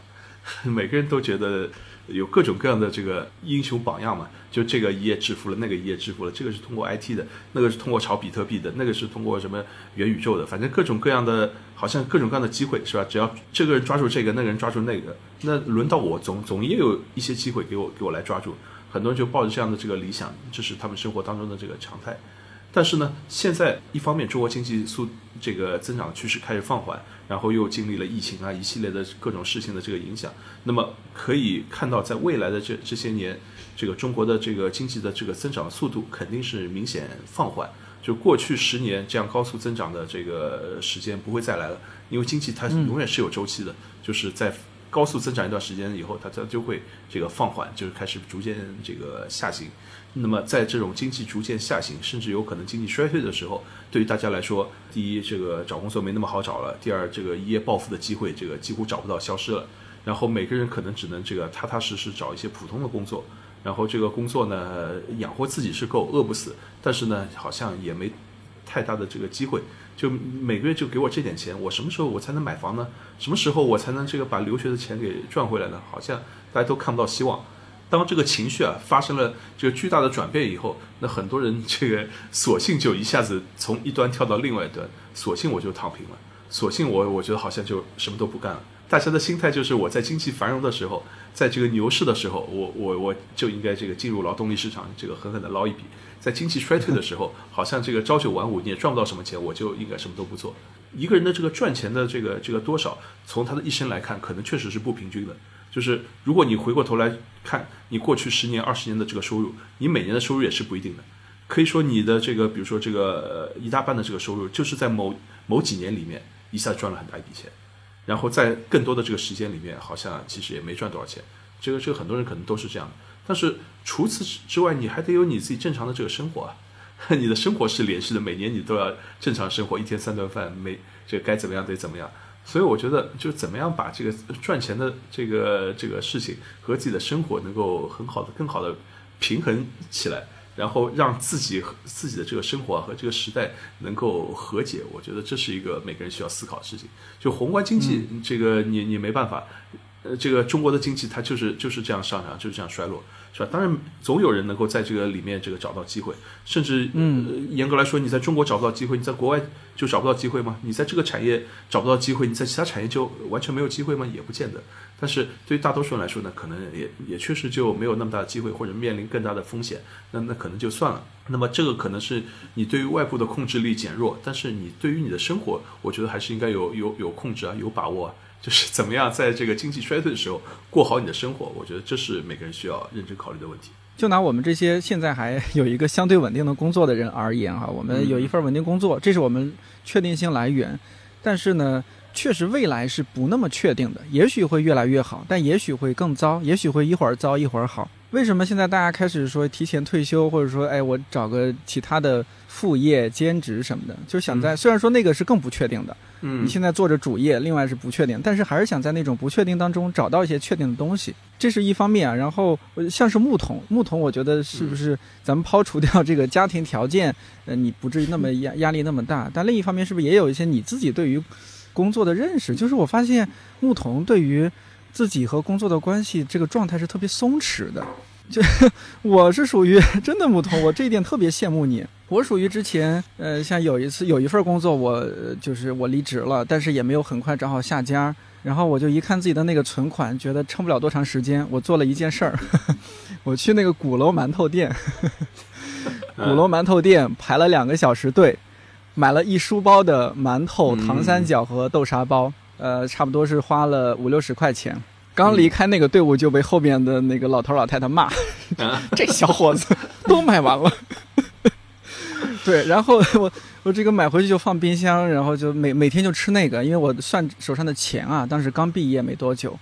[laughs] 每个人都觉得。有各种各样的这个英雄榜样嘛，就这个一夜致富了，那个一夜致富了，这个是通过 IT 的，那个是通过炒比特币的，那个是通过什么元宇宙的，反正各种各样的，好像各种各样的机会是吧？只要这个人抓住这个，那个人抓住那个，那轮到我总总也有一些机会给我给我来抓住。很多人就抱着这样的这个理想，这是他们生活当中的这个常态。但是呢，现在一方面中国经济速这个增长趋势开始放缓，然后又经历了疫情啊一系列的各种事情的这个影响，那么可以看到，在未来的这这些年，这个中国的这个经济的这个增长速度肯定是明显放缓。就过去十年这样高速增长的这个时间不会再来了，因为经济它永远是有周期的，就是在高速增长一段时间以后，它它就会这个放缓，就是开始逐渐这个下行。那么在这种经济逐渐下行，甚至有可能经济衰退的时候，对于大家来说，第一，这个找工作没那么好找了；第二，这个一夜暴富的机会，这个几乎找不到，消失了。然后每个人可能只能这个踏踏实实找一些普通的工作，然后这个工作呢养活自己是够，饿不死，但是呢好像也没太大的这个机会。就每个月就给我这点钱，我什么时候我才能买房呢？什么时候我才能这个把留学的钱给赚回来呢？好像大家都看不到希望。当这个情绪啊发生了这个巨大的转变以后，那很多人这个索性就一下子从一端跳到另外一端，索性我就躺平了，索性我我觉得好像就什么都不干了。大家的心态就是我在经济繁荣的时候，在这个牛市的时候，我我我就应该这个进入劳动力市场，这个狠狠的捞一笔。在经济衰退的时候，好像这个朝九晚五你也赚不到什么钱，我就应该什么都不做。一个人的这个赚钱的这个这个多少，从他的一生来看，可能确实是不平均的。就是如果你回过头来看你过去十年、二十年的这个收入，你每年的收入也是不一定的。可以说你的这个，比如说这个一大半的这个收入，就是在某某几年里面一下赚了很大一笔钱，然后在更多的这个时间里面，好像其实也没赚多少钱。这个这个很多人可能都是这样的。但是除此之外，你还得有你自己正常的这个生活啊，[laughs] 你的生活是连续的，每年你都要正常生活，一天三顿饭，每这该怎么样得怎么样。所以我觉得，就怎么样把这个赚钱的这个这个事情和自己的生活能够很好的、更好的平衡起来，然后让自己和自己的这个生活和这个时代能够和解，我觉得这是一个每个人需要思考的事情。就宏观经济，这个你你没办法。呃，这个中国的经济它就是就是这样上涨，就是这样衰落，是吧？当然，总有人能够在这个里面这个找到机会，甚至，嗯，严格来说，你在中国找不到机会，你在国外就找不到机会吗？你在这个产业找不到机会，你在其他产业就完全没有机会吗？也不见得。但是对于大多数人来说呢，可能也也确实就没有那么大的机会，或者面临更大的风险，那那可能就算了。那么这个可能是你对于外部的控制力减弱，但是你对于你的生活，我觉得还是应该有有有控制啊，有把握啊。就是怎么样在这个经济衰退的时候过好你的生活，我觉得这是每个人需要认真考虑的问题。就拿我们这些现在还 [laughs] 有一个相对稳定的工作的人而言，哈，我们有一份稳定工作，这是我们确定性来源。但是呢，确实未来是不那么确定的，也许会越来越好，但也许会更糟，也许会一会儿糟一会儿好。为什么现在大家开始说提前退休，或者说，哎，我找个其他的副业、兼职什么的，就想在虽然说那个是更不确定的。嗯，你现在做着主业，另外是不确定，但是还是想在那种不确定当中找到一些确定的东西，这是一方面啊。然后像是牧童，牧童，我觉得是不是咱们抛除掉这个家庭条件，呃，你不至于那么压压力那么大。但另一方面，是不是也有一些你自己对于工作的认识？就是我发现牧童对于自己和工作的关系这个状态是特别松弛的。[laughs] 就我是属于真的木头，我这一点特别羡慕你。我属于之前，呃，像有一次有一份工作，我就是我离职了，但是也没有很快找好下家。然后我就一看自己的那个存款，觉得撑不了多长时间。我做了一件事儿，[laughs] 我去那个鼓楼馒头店，[laughs] 鼓楼馒头店排了两个小时队，买了一书包的馒头、糖三角和豆沙包，呃，差不多是花了五六十块钱。刚离开那个队伍，就被后面的那个老头老太太骂：“ [laughs] 这小伙子 [laughs] 都买完了。”对，然后我我这个买回去就放冰箱，然后就每每天就吃那个，因为我算手上的钱啊，当时刚毕业没多久，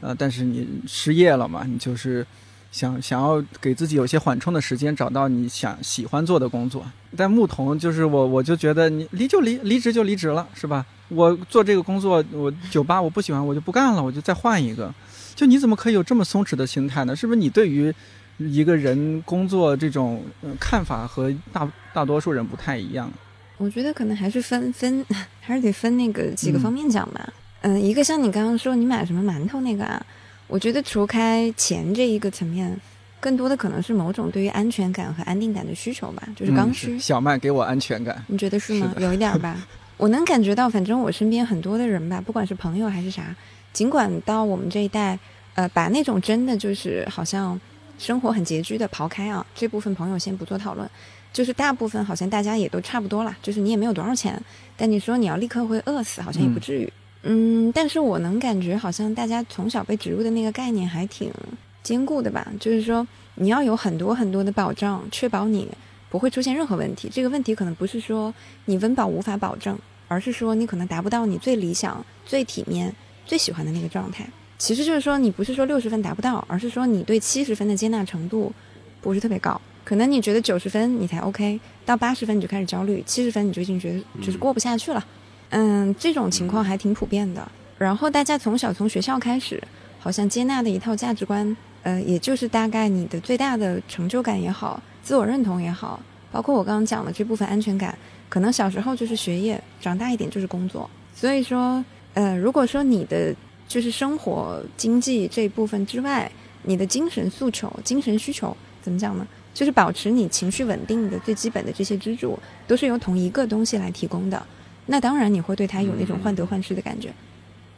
呃，但是你失业了嘛，你就是想想要给自己有些缓冲的时间，找到你想喜欢做的工作。但牧童就是我，我就觉得你离就离，离职就离职了，是吧？我做这个工作，我酒吧我不喜欢，我就不干了，我就再换一个。就你怎么可以有这么松弛的心态呢？是不是你对于？一个人工作这种看法和大大多数人不太一样。我觉得可能还是分 [laughs] 分，还是得分那个几个方面讲吧。嗯，一个像你刚刚说你买什么馒头那个啊，我觉得除开钱这一个层面，更多的可能是某种对于安全感和安定感的需求吧，就是刚需。小麦给我安全感，你觉得是吗？有一点吧，我能感觉到，反正我身边很多的人吧，不管是朋友还是啥，尽管到我们这一代，呃，把那种真的就是好像。生活很拮据的，刨开啊这部分朋友先不做讨论，就是大部分好像大家也都差不多啦，就是你也没有多少钱，但你说你要立刻会饿死，好像也不至于。嗯，但是我能感觉好像大家从小被植入的那个概念还挺坚固的吧，就是说你要有很多很多的保障，确保你不会出现任何问题。这个问题可能不是说你温饱无法保证，而是说你可能达不到你最理想、最体面、最喜欢的那个状态。其实就是说你不是说六十分达不到，而是说你对七十分的接纳程度不是特别高。可能你觉得九十分你才 OK，到八十分你就开始焦虑，七十分你就已经觉得就是过不下去了。嗯，这种情况还挺普遍的。然后大家从小从学校开始，好像接纳的一套价值观，呃，也就是大概你的最大的成就感也好，自我认同也好，包括我刚刚讲的这部分安全感，可能小时候就是学业，长大一点就是工作。所以说，呃，如果说你的就是生活经济这一部分之外，你的精神诉求、精神需求怎么讲呢？就是保持你情绪稳定的最基本的这些支柱，都是由同一个东西来提供的。那当然你会对他有那种患得患失的感觉，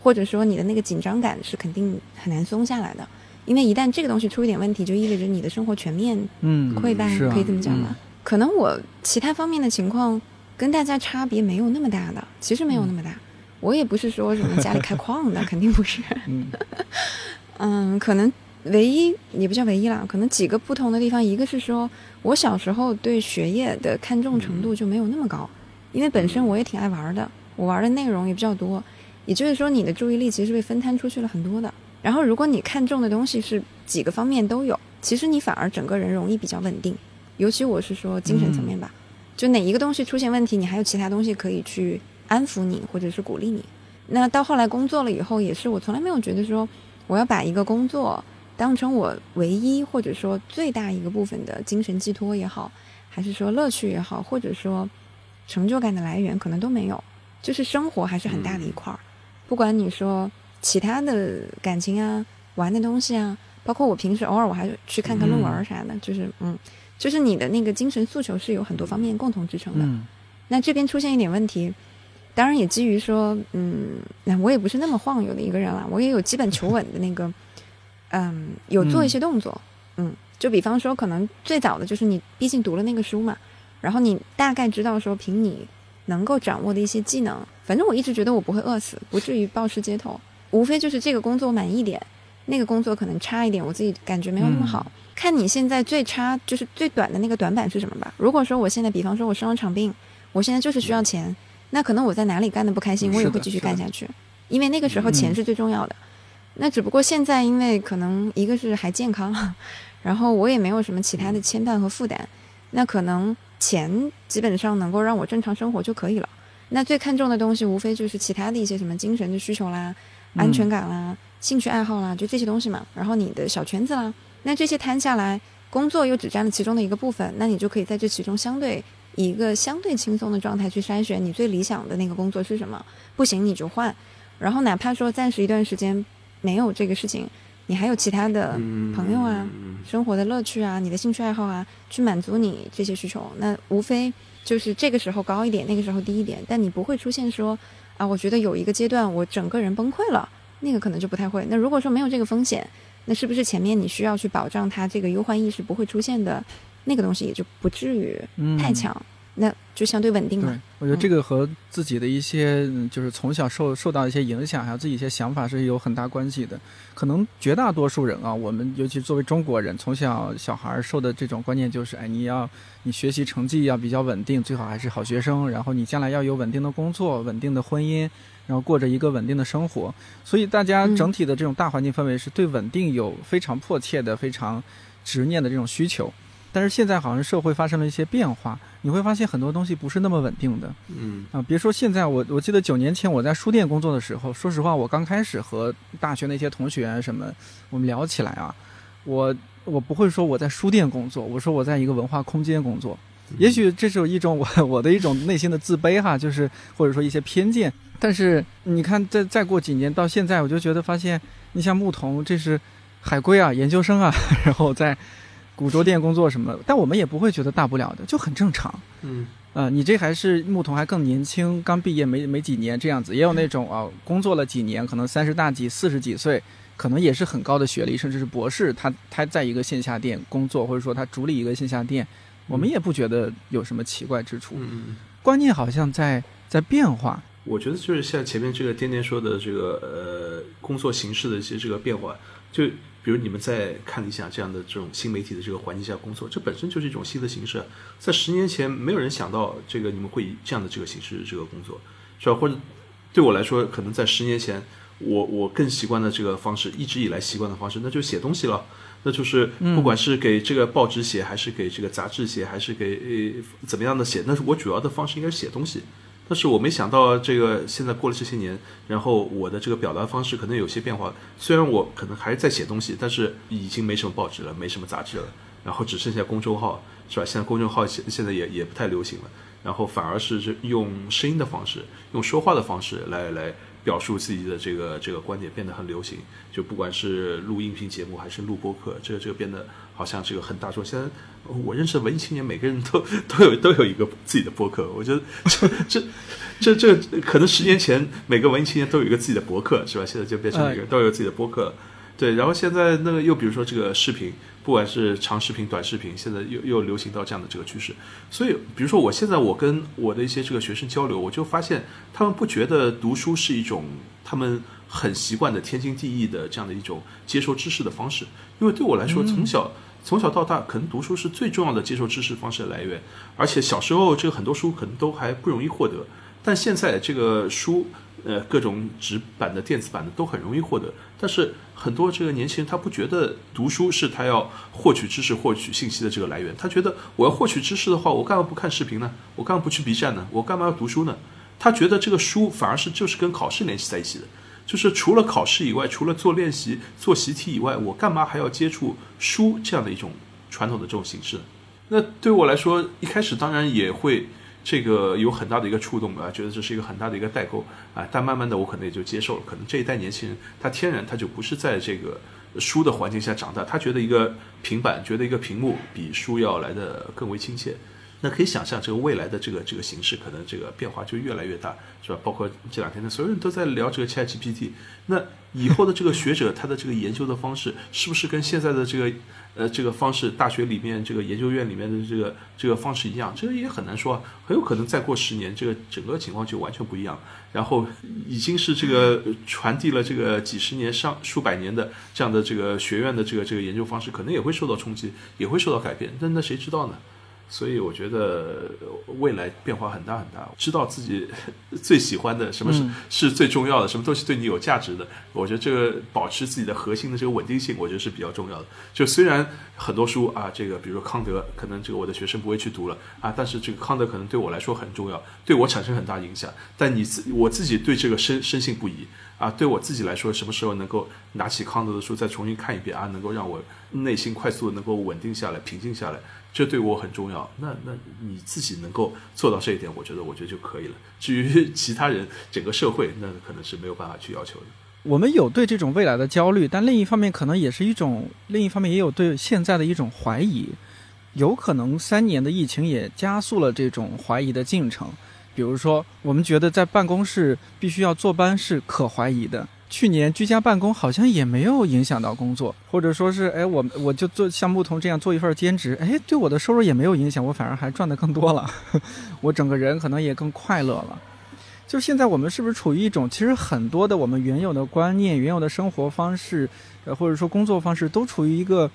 或者说你的那个紧张感是肯定很难松下来的。因为一旦这个东西出一点问题，就意味着你的生活全面嗯溃败，可以这么讲吧？可能我其他方面的情况跟大家差别没有那么大的，其实没有那么大。我也不是说什么家里开矿的，肯定不是。[laughs] 嗯，可能。唯一也不叫唯一啦，可能几个不同的地方，一个是说我小时候对学业的看重程度就没有那么高，因为本身我也挺爱玩的，我玩的内容也比较多，也就是说你的注意力其实被分摊出去了很多的。然后如果你看重的东西是几个方面都有，其实你反而整个人容易比较稳定，尤其我是说精神层面吧，就哪一个东西出现问题，你还有其他东西可以去安抚你或者是鼓励你。那到后来工作了以后，也是我从来没有觉得说我要把一个工作。当成我唯一或者说最大一个部分的精神寄托也好，还是说乐趣也好，或者说成就感的来源，可能都没有。就是生活还是很大的一块儿。不管你说其他的感情啊、玩的东西啊，包括我平时偶尔我还去看看论文啥的，就是嗯，就是你的那个精神诉求是有很多方面共同支撑的。那这边出现一点问题，当然也基于说，嗯，那我也不是那么晃悠的一个人了，我也有基本求稳的那个。嗯，有做一些动作，嗯，就比方说，可能最早的就是你毕竟读了那个书嘛，然后你大概知道说，凭你能够掌握的一些技能，反正我一直觉得我不会饿死，不至于暴尸街头，无非就是这个工作满意点，那个工作可能差一点，我自己感觉没有那么好。看你现在最差就是最短的那个短板是什么吧。如果说我现在，比方说我生了场病，我现在就是需要钱，那可能我在哪里干的不开心，我也会继续干下去，因为那个时候钱是最重要的。那只不过现在，因为可能一个是还健康，[laughs] 然后我也没有什么其他的牵绊和负担，那可能钱基本上能够让我正常生活就可以了。那最看重的东西，无非就是其他的一些什么精神的需求啦、安全感啦、兴趣爱好啦，就这些东西嘛。然后你的小圈子啦，那这些摊下来，工作又只占了其中的一个部分，那你就可以在这其中相对以一个相对轻松的状态去筛选你最理想的那个工作是什么。不行你就换，然后哪怕说暂时一段时间。没有这个事情，你还有其他的朋友啊，生活的乐趣啊，你的兴趣爱好啊，去满足你这些需求。那无非就是这个时候高一点，那个时候低一点，但你不会出现说啊，我觉得有一个阶段我整个人崩溃了，那个可能就不太会。那如果说没有这个风险，那是不是前面你需要去保障他这个忧患意识不会出现的那个东西也就不至于太强？那就相对稳定了。对，我觉得这个和自己的一些，就是从小受受到一些影响，还有自己一些想法是有很大关系的。可能绝大多数人啊，我们尤其作为中国人，从小小孩受的这种观念就是，哎，你要你学习成绩要比较稳定，最好还是好学生，然后你将来要有稳定的工作、稳定的婚姻，然后过着一个稳定的生活。所以大家整体的这种大环境氛围是对稳定有非常迫切的、非常执念的这种需求。但是现在好像社会发生了一些变化，你会发现很多东西不是那么稳定的。嗯啊，别说现在，我我记得九年前我在书店工作的时候，说实话，我刚开始和大学那些同学什么，我们聊起来啊，我我不会说我在书店工作，我说我在一个文化空间工作。也许这是一种我 [laughs] 我的一种内心的自卑哈，就是或者说一些偏见。但是你看，再再过几年到现在，我就觉得发现，你像牧童，这是海归啊，研究生啊，[laughs] 然后在。古着店工作什么，但我们也不会觉得大不了的，就很正常。嗯，呃，你这还是牧童，还更年轻，刚毕业没没几年这样子，也有那种啊，工作了几年，可能三十大几、四十几岁，可能也是很高的学历，甚至是博士，他他在一个线下店工作，或者说他主理一个线下店，我们也不觉得有什么奇怪之处。嗯观念好像在在变化。我觉得就是像前面这个颠颠说的这个呃工作形式的一些这个变化，就。比如你们在看理想这样的这种新媒体的这个环境下工作，这本身就是一种新的形式。在十年前，没有人想到这个你们会以这样的这个形式这个工作，是吧？或者对我来说，可能在十年前，我我更习惯的这个方式，一直以来习惯的方式，那就写东西了。那就是不管是给这个报纸写，还是给这个杂志写，还是给呃怎么样的写，那是我主要的方式应该是写东西。但是我没想到这个现在过了这些年，然后我的这个表达方式可能有些变化。虽然我可能还在写东西，但是已经没什么报纸了，没什么杂志了，然后只剩下公众号，是吧？现在公众号现现在也也不太流行了，然后反而是用声音的方式，用说话的方式来来。表述自己的这个这个观点变得很流行，就不管是录音频节目还是录播客，这个这个变得好像这个很大众。现在我认识的文艺青年，每个人都 [laughs] 都有都有一个自己的播客。我觉得 [laughs] 这这这这可能十年前每个文艺青年都有一个自己的博客，是吧？现在就变成每个人都有自己的播客。对，然后现在那个又比如说这个视频，不管是长视频、短视频，现在又又流行到这样的这个趋势。所以，比如说我现在我跟我的一些这个学生交流，我就发现他们不觉得读书是一种他们很习惯的天经地义的这样的一种接受知识的方式。因为对我来说，从小从小到大，可能读书是最重要的接受知识方式的来源。而且小时候这个很多书可能都还不容易获得，但现在这个书。呃，各种纸版的、电子版的都很容易获得，但是很多这个年轻人他不觉得读书是他要获取知识、获取信息的这个来源，他觉得我要获取知识的话，我干嘛不看视频呢？我干嘛不去 B 站呢？我干嘛要读书呢？他觉得这个书反而是就是跟考试联系在一起的，就是除了考试以外，除了做练习、做习题以外，我干嘛还要接触书这样的一种传统的这种形式？那对我来说，一开始当然也会。这个有很大的一个触动啊，觉得这是一个很大的一个代沟啊，但慢慢的我可能也就接受了。可能这一代年轻人他天然他就不是在这个书的环境下长大，他觉得一个平板，觉得一个屏幕比书要来的更为亲切。那可以想象，这个未来的这个这个形式可能这个变化就越来越大，是吧？包括这两天的所有人都在聊这个 ChatGPT，那以后的这个学者他的这个研究的方式是不是跟现在的这个？呃，这个方式，大学里面这个研究院里面的这个这个方式一样，这个也很难说，很有可能再过十年，这个整个情况就完全不一样。然后已经是这个传递了这个几十年、上数百年的这样的这个学院的这个这个研究方式，可能也会受到冲击，也会受到改变。那那谁知道呢？所以我觉得未来变化很大很大。知道自己 [laughs] 最喜欢的什么是是最重要的，什么东西对你有价值的。我觉得这个保持自己的核心的这个稳定性，我觉得是比较重要的。就虽然很多书啊，这个比如说康德，可能这个我的学生不会去读了啊，但是这个康德可能对我来说很重要，对我产生很大影响。但你自我自己对这个深深信不疑啊，对我自己来说，什么时候能够拿起康德的书再重新看一遍啊，能够让我内心快速的能够稳定下来、平静下来。这对我很重要。那那你自己能够做到这一点，我觉得我觉得就可以了。至于 [laughs] 其他人，整个社会，那可能是没有办法去要求的。我们有对这种未来的焦虑，但另一方面可能也是一种，另一方面也有对现在的一种怀疑。有可能三年的疫情也加速了这种怀疑的进程。比如说，我们觉得在办公室必须要坐班是可怀疑的。去年居家办公好像也没有影响到工作，或者说是，哎，我我就做像牧童这样做一份兼职，哎，对我的收入也没有影响，我反而还赚得更多了，[laughs] 我整个人可能也更快乐了。就现在我们是不是处于一种，其实很多的我们原有的观念、原有的生活方式，呃，或者说工作方式，都处于一个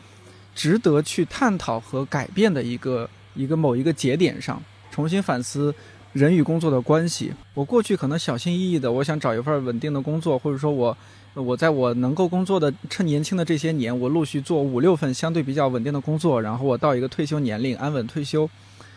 值得去探讨和改变的一个一个某一个节点上，重新反思。人与工作的关系，我过去可能小心翼翼的，我想找一份稳定的工作，或者说我，我在我能够工作的趁年轻的这些年，我陆续做五六份相对比较稳定的工作，然后我到一个退休年龄安稳退休。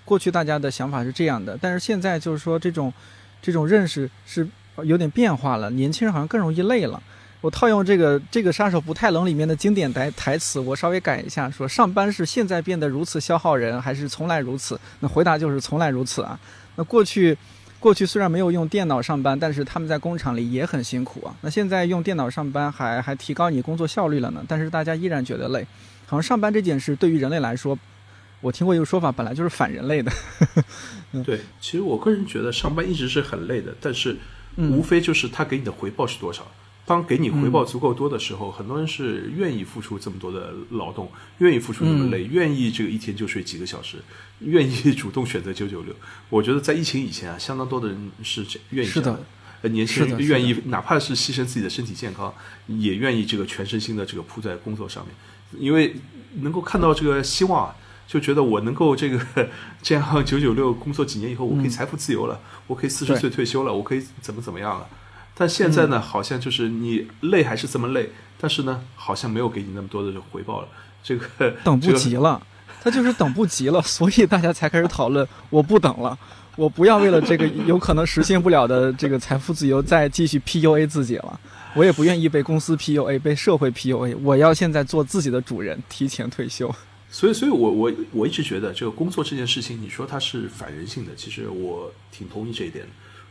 过去大家的想法是这样的，但是现在就是说这种，这种认识是有点变化了，年轻人好像更容易累了。我套用这个这个杀手不太冷里面的经典台台词，我稍微改一下，说上班是现在变得如此消耗人，还是从来如此？那回答就是从来如此啊。那过去，过去虽然没有用电脑上班，但是他们在工厂里也很辛苦啊。那现在用电脑上班还还提高你工作效率了呢，但是大家依然觉得累。好像上班这件事对于人类来说，我听过一个说法，本来就是反人类的。[laughs] 对，其实我个人觉得上班一直是很累的，但是无非就是他给你的回报是多少。当给你回报足够多的时候，很多人是愿意付出这么多的劳动，愿意付出那么累，愿意这个一天就睡几个小时，愿意主动选择九九六。我觉得在疫情以前啊，相当多的人是愿意这样的，年轻人愿意哪怕是牺牲自己的身体健康，也愿意这个全身心的这个扑在工作上面，因为能够看到这个希望，就觉得我能够这个 [laughs] 这样九九六工作几年以后，我可以财富自由了，我可以四十岁退休了，我可以怎么怎么样了。但现在呢，好像就是你累还是这么累，但是呢，好像没有给你那么多的回报了。这个 [laughs] 等不及了，他就是等不及了，所以大家才开始讨论。我不等了，我不要为了这个有可能实现不了的这个财富自由再继续 PUA 自己了。我也不愿意被公司 PUA，被社会 PUA。我要现在做自己的主人，提前退休。所以，所以我我我一直觉得，这个工作这件事情，你说它是反人性的，其实我挺同意这一点。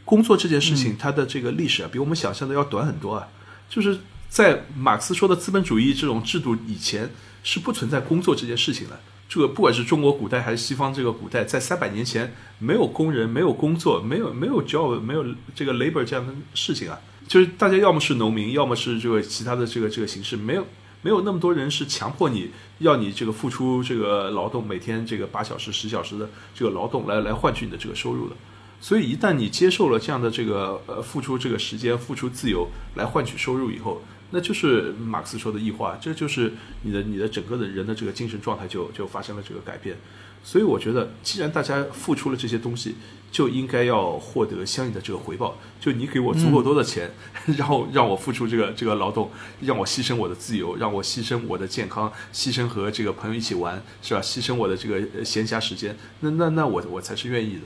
工作这件事情，它的这个历史啊，比我们想象的要短很多啊。就是在马克思说的资本主义这种制度以前，是不存在工作这件事情的。这个不管是中国古代还是西方这个古代，在三百年前，没有工人，没有工作，没有没有 job，没有这个 labor 这样的事情啊。就是大家要么是农民，要么是这个其他的这个这个形式，没有没有那么多人是强迫你要你这个付出这个劳动，每天这个八小时、十小时的这个劳动来来换取你的这个收入的。所以一旦你接受了这样的这个呃付出这个时间、付出自由来换取收入以后，那就是马克思说的异化，这就是你的你的整个的人的这个精神状态就就发生了这个改变。所以我觉得，既然大家付出了这些东西。就应该要获得相应的这个回报。就你给我足够多的钱，[laughs] 然后让我付出这个这个劳动，让我牺牲我的自由，让我牺牲我的健康，牺牲和这个朋友一起玩，是吧？牺牲我的这个闲暇时间，那那那我我才是愿意的。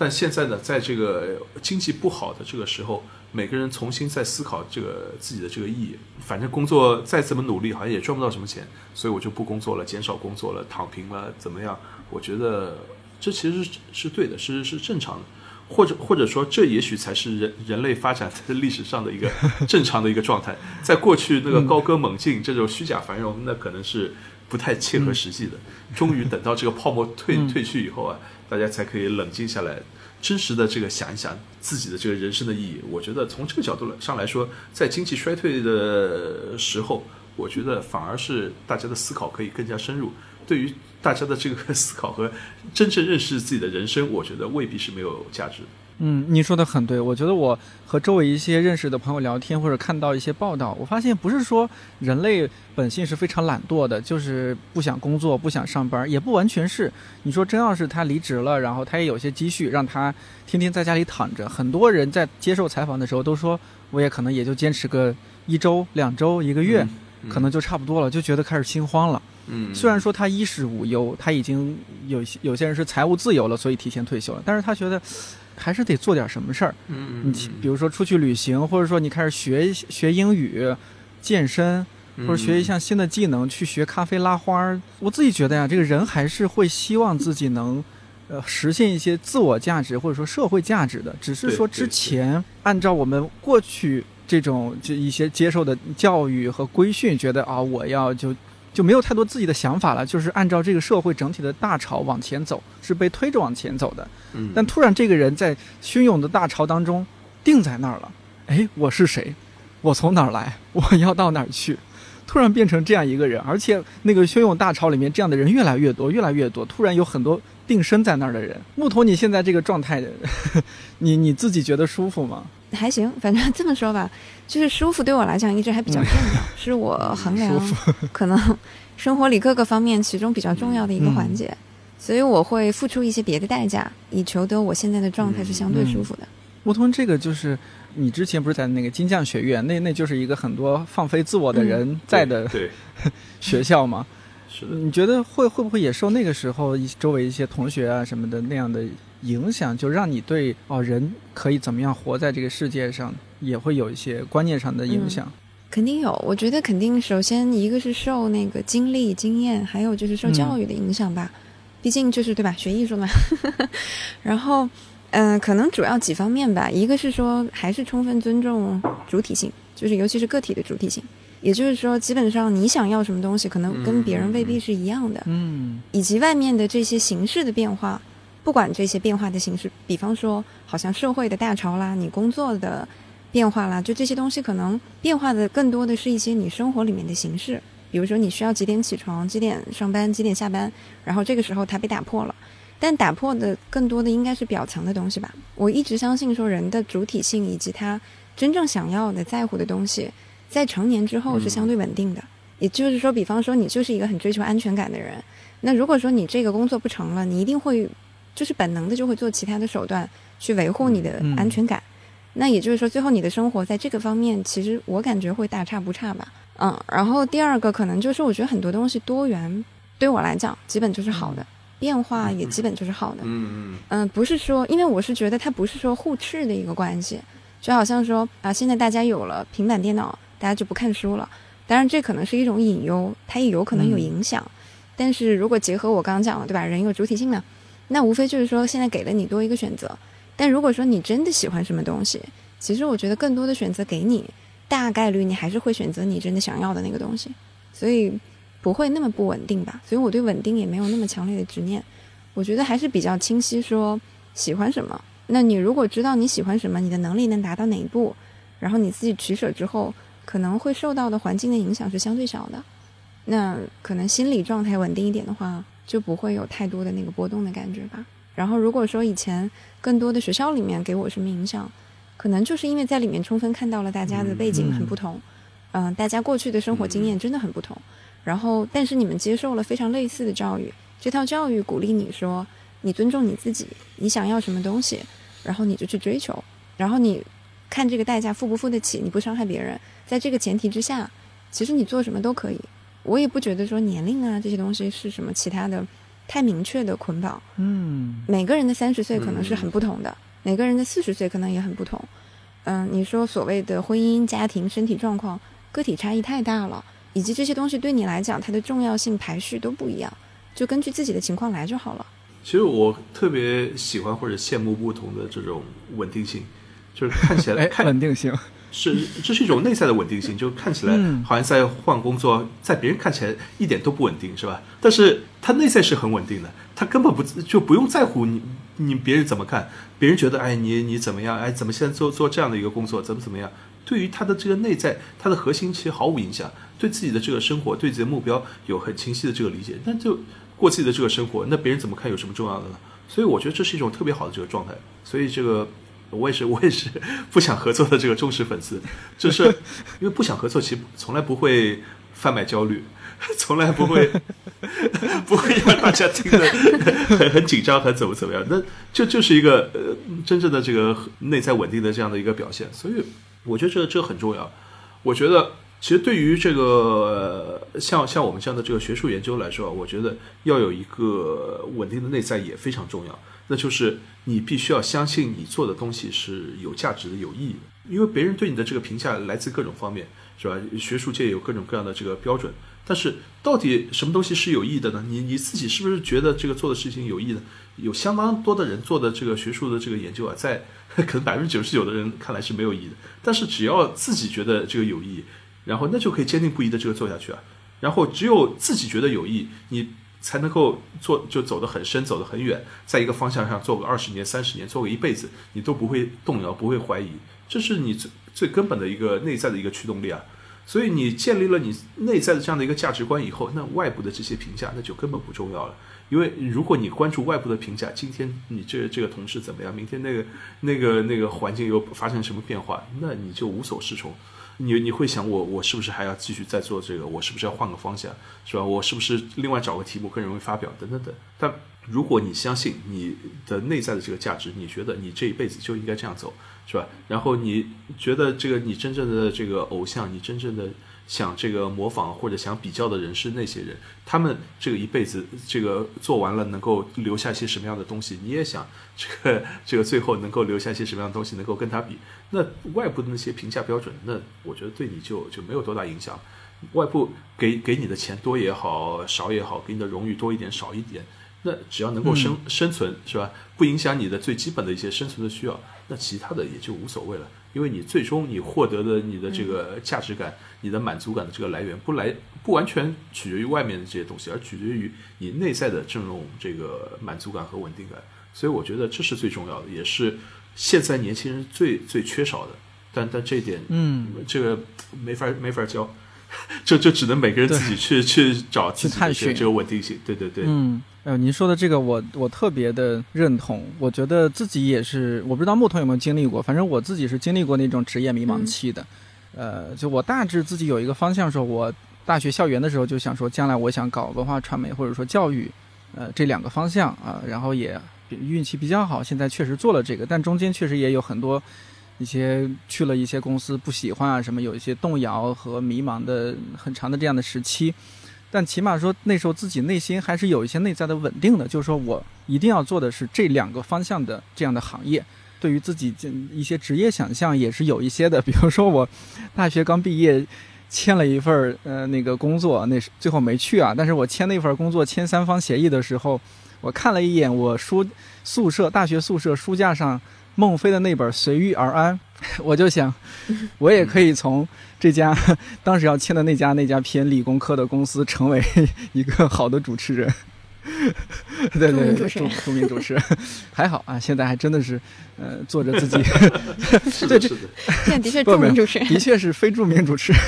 但现在呢，在这个经济不好的这个时候，每个人重新在思考这个自己的这个意义。反正工作再怎么努力，好像也赚不到什么钱，所以我就不工作了，减少工作了，躺平了，怎么样？我觉得。这其实是是对的，是是正常的，或者或者说，这也许才是人人类发展在历史上的一个正常的一个状态。[laughs] 在过去那个高歌猛进这种虚假繁荣，那可能是不太切合实际的。终于等到这个泡沫退退去以后啊，大家才可以冷静下来，真实的这个想一想自己的这个人生的意义。我觉得从这个角度上来说，在经济衰退的时候，我觉得反而是大家的思考可以更加深入。对于大家的这个思考和真正认识自己的人生，我觉得未必是没有价值。嗯，你说的很对。我觉得我和周围一些认识的朋友聊天，或者看到一些报道，我发现不是说人类本性是非常懒惰的，就是不想工作、不想上班，也不完全是。你说真要是他离职了，然后他也有些积蓄，让他天天在家里躺着，很多人在接受采访的时候都说，我也可能也就坚持个一周、两周、一个月，可能就差不多了，就觉得开始心慌了。嗯，虽然说他衣食无忧，他已经有有些人是财务自由了，所以提前退休了，但是他觉得还是得做点什么事儿。嗯你比如说出去旅行，或者说你开始学学英语、健身，或者学一项新的技能，去学咖啡拉花。我自己觉得呀，这个人还是会希望自己能呃实现一些自我价值或者说社会价值的。只是说之前按照我们过去这种就一些接受的教育和规训，觉得啊，我要就。就没有太多自己的想法了，就是按照这个社会整体的大潮往前走，是被推着往前走的。嗯，但突然这个人在汹涌的大潮当中定在那儿了。哎，我是谁？我从哪儿来？我要到哪儿去？突然变成这样一个人，而且那个汹涌大潮里面这样的人越来越多，越来越多。突然有很多定身在那儿的人。木头，你现在这个状态，[laughs] 你你自己觉得舒服吗？还行，反正 [laughs] 这么说吧。就是舒服对我来讲一直还比较重要，是我 [laughs] 衡量可能生活里各个方面其中比较重要的一个环节，所以我会付出一些别的代价，以求得我现在的状态是相对舒服的。梧桐，这个就是你之前不是在那个金匠学院，那那就是一个很多放飞自我的人在的 [laughs] 学校吗？是的。你觉得会会不会也受那个时候周围一些同学啊什么的那样的影响，就让你对哦人可以怎么样活在这个世界上？也会有一些观念上的影响，肯定有。我觉得肯定，首先一个是受那个经历、经验，还有就是受教育的影响吧。毕竟就是对吧，学艺术嘛。[laughs] 然后，嗯，可能主要几方面吧。一个是说，还是充分尊重主体性，就是尤其是个体的主体性。也就是说，基本上你想要什么东西，可能跟别人未必是一样的。嗯。以及外面的这些形式的变化，不管这些变化的形式，比方说，好像社会的大潮啦，你工作的。变化啦，就这些东西可能变化的更多的是一些你生活里面的形式，比如说你需要几点起床、几点上班、几点下班，然后这个时候它被打破了，但打破的更多的应该是表层的东西吧。我一直相信说人的主体性以及他真正想要的、在乎的东西，在成年之后是相对稳定的。也就是说，比方说你就是一个很追求安全感的人，那如果说你这个工作不成了，你一定会就是本能的就会做其他的手段去维护你的安全感。那也就是说，最后你的生活在这个方面，其实我感觉会大差不差吧。嗯，然后第二个可能就是，我觉得很多东西多元，对我来讲，基本就是好的，变化也基本就是好的。嗯嗯嗯，不是说，因为我是觉得它不是说互斥的一个关系，就好像说啊，现在大家有了平板电脑，大家就不看书了。当然，这可能是一种隐忧，它也有可能有影响。但是如果结合我刚刚讲的，对吧？人有主体性嘛，那无非就是说，现在给了你多一个选择。但如果说你真的喜欢什么东西，其实我觉得更多的选择给你，大概率你还是会选择你真的想要的那个东西，所以不会那么不稳定吧。所以我对稳定也没有那么强烈的执念，我觉得还是比较清晰，说喜欢什么。那你如果知道你喜欢什么，你的能力能达到哪一步，然后你自己取舍之后，可能会受到的环境的影响是相对小的。那可能心理状态稳定一点的话，就不会有太多的那个波动的感觉吧。然后如果说以前更多的学校里面给我什么影响，可能就是因为在里面充分看到了大家的背景很不同，嗯，大家过去的生活经验真的很不同。然后，但是你们接受了非常类似的教育，这套教育鼓励你说，你尊重你自己，你想要什么东西，然后你就去追求，然后你看这个代价付不付得起，你不伤害别人，在这个前提之下，其实你做什么都可以。我也不觉得说年龄啊这些东西是什么其他的太明确的捆绑。嗯，每个人的三十岁可能是很不同的，每个人的四十岁可能也很不同。嗯，你说所谓的婚姻、家庭、身体状况，个体差异太大了，以及这些东西对你来讲它的重要性排序都不一样，就根据自己的情况来就好了。其实我特别喜欢或者羡慕不同的这种稳定性，就是看起来看稳定性。是，这是一种内在的稳定性，就看起来好像在换工作，在别人看起来一点都不稳定，是吧？但是他内在是很稳定的，他根本不就不用在乎你你别人怎么看，别人觉得哎你你怎么样，哎怎么现在做做这样的一个工作，怎么怎么样？对于他的这个内在，他的核心其实毫无影响，对自己的这个生活，对自己的目标有很清晰的这个理解，那就过自己的这个生活，那别人怎么看有什么重要的呢？所以我觉得这是一种特别好的这个状态，所以这个。我也是，我也是不想合作的这个忠实粉丝，就是因为不想合作，其实从来不会贩卖焦虑，从来不会 [laughs] 不会让大家听得很很紧张，很怎么怎么样，那就就是一个呃真正的这个内在稳定的这样的一个表现，所以我觉得这这很重要。我觉得其实对于这个像像我们这样的这个学术研究来说，我觉得要有一个稳定的内在也非常重要。那就是你必须要相信你做的东西是有价值的、有意义的，因为别人对你的这个评价来自各种方面，是吧？学术界有各种各样的这个标准，但是到底什么东西是有意义的呢？你你自己是不是觉得这个做的事情有意义呢？有相当多的人做的这个学术的这个研究啊，在 [laughs] 可能百分之九十九的人看来是没有意义的，但是只要自己觉得这个有意义，然后那就可以坚定不移的这个做下去啊。然后只有自己觉得有意义，你。才能够做就走得很深，走得很远，在一个方向上做个二十年、三十年，做个一辈子，你都不会动摇，不会怀疑，这是你最最根本的一个内在的一个驱动力啊。所以你建立了你内在的这样的一个价值观以后，那外部的这些评价那就根本不重要了。因为如果你关注外部的评价，今天你这这个同事怎么样，明天那个那个那个环境又发生什么变化，那你就无所适从。你你会想我我是不是还要继续再做这个？我是不是要换个方向，是吧？我是不是另外找个题目更容易发表？等等等。但如果你相信你的内在的这个价值，你觉得你这一辈子就应该这样走，是吧？然后你觉得这个你真正的这个偶像，你真正的。想这个模仿或者想比较的人是那些人，他们这个一辈子这个做完了能够留下一些什么样的东西？你也想这个这个最后能够留下一些什么样的东西，能够跟他比？那外部的那些评价标准，那我觉得对你就就没有多大影响。外部给给你的钱多也好，少也好，给你的荣誉多一点少一点，那只要能够生生存是吧？不影响你的最基本的一些生存的需要，那其他的也就无所谓了。因为你最终你获得的你的这个价值感。你的满足感的这个来源不来不完全取决于外面的这些东西，而取决于你内在的这种这个满足感和稳定感。所以我觉得这是最重要的，也是现在年轻人最最缺少的。但但这一点，嗯，这个没法没法教，[laughs] 就就只能每个人自己去去找自己的这个稳定性。对对对，嗯，呃，您说的这个我我特别的认同。我觉得自己也是，我不知道木头有没有经历过，反正我自己是经历过那种职业迷茫期的。呃，就我大致自己有一个方向，说我大学校园的时候就想说，将来我想搞文化传媒或者说教育，呃，这两个方向啊，然后也运气比较好，现在确实做了这个，但中间确实也有很多一些去了一些公司不喜欢啊什么，有一些动摇和迷茫的很长的这样的时期。但起码说那时候自己内心还是有一些内在的稳定的，就是说我一定要做的是这两个方向的这样的行业。对于自己一些职业想象也是有一些的，比如说我大学刚毕业，签了一份呃那个工作，那是最后没去啊。但是我签那份工作签三方协议的时候，我看了一眼我书宿舍大学宿舍书架上孟非的那本《随遇而安》，[laughs] 我就想，[laughs] 我也可以从这家 [laughs] 当时要签的那家那家偏理工科的公司成为一个好的主持人。对对对，著著名主持人，还好啊，现在还真的是，呃，做着自己，对这，现在的确著名主持人，的确是非著名主持人，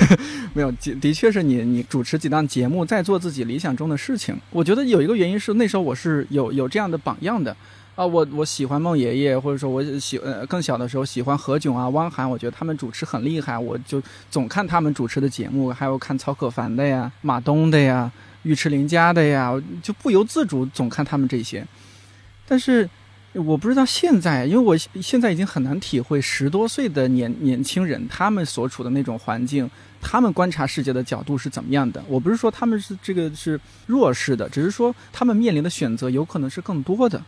没有，的的确是你你主持几档节目，在做自己理想中的事情。我觉得有一个原因是那时候我是有有这样的榜样的啊，我我喜欢孟爷爷，或者说我喜呃更小的时候喜欢何炅啊、汪涵，我觉得他们主持很厉害，我就总看他们主持的节目，还有看曹可凡的呀、马东的呀。尉迟林家的呀，就不由自主总看他们这些，但是我不知道现在，因为我现在已经很难体会十多岁的年年轻人他们所处的那种环境，他们观察世界的角度是怎么样的。我不是说他们是这个是弱势的，只是说他们面临的选择有可能是更多的，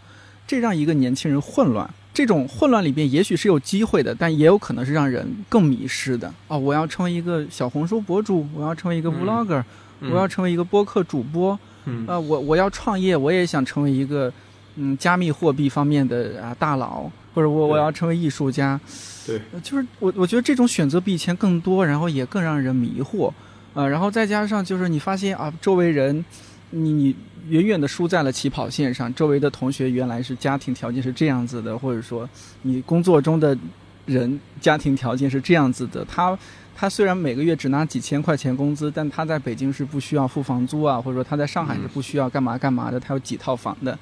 这让一个年轻人混乱。这种混乱里边也许是有机会的，但也有可能是让人更迷失的。哦，我要成为一个小红书博主，我要成为一个 vlogger。我要成为一个播客主播，啊，我我要创业，我也想成为一个，嗯，加密货币方面的啊大佬，或者我我要成为艺术家，对，就是我我觉得这种选择比以前更多，然后也更让人迷惑，啊，然后再加上就是你发现啊，周围人，你你远远的输在了起跑线上，周围的同学原来是家庭条件是这样子的，或者说你工作中的人家庭条件是这样子的，他。他虽然每个月只拿几千块钱工资，但他在北京是不需要付房租啊，或者说他在上海是不需要干嘛干嘛的，他有几套房的，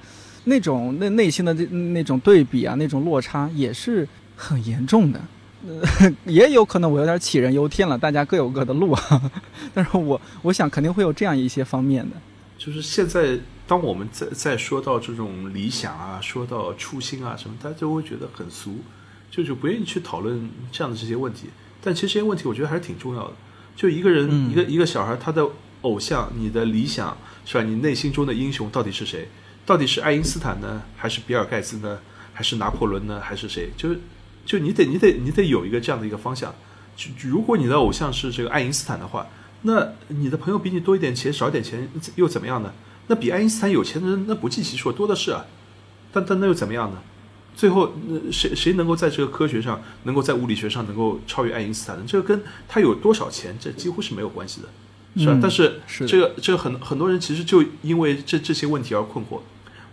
那种那内心的那那种对比啊，那种落差也是很严重的。[laughs] 也有可能我有点杞人忧天了，大家各有各的路啊。[laughs] 但是我我想肯定会有这样一些方面的。就是现在，当我们在在说到这种理想啊，说到初心啊什么，大家就会觉得很俗，就就不愿意去讨论这样的这些问题。但其实这些问题，我觉得还是挺重要的。就一个人，一个一个小孩，他的偶像，你的理想是吧？你内心中的英雄到底是谁？到底是爱因斯坦呢，还是比尔盖茨呢，还是拿破仑呢，还是谁？就就你得你得你得有一个这样的一个方向。就如果你的偶像是这个爱因斯坦的话，那你的朋友比你多一点钱，少一点钱又怎么样呢？那比爱因斯坦有钱的人那不计其数，多的是啊。但但那又怎么样呢？最后，那谁谁能够在这个科学上，能够在物理学上能够超越爱因斯坦呢？这个跟他有多少钱，这几乎是没有关系的，是吧？但是这个这个很很多人其实就因为这这些问题而困惑。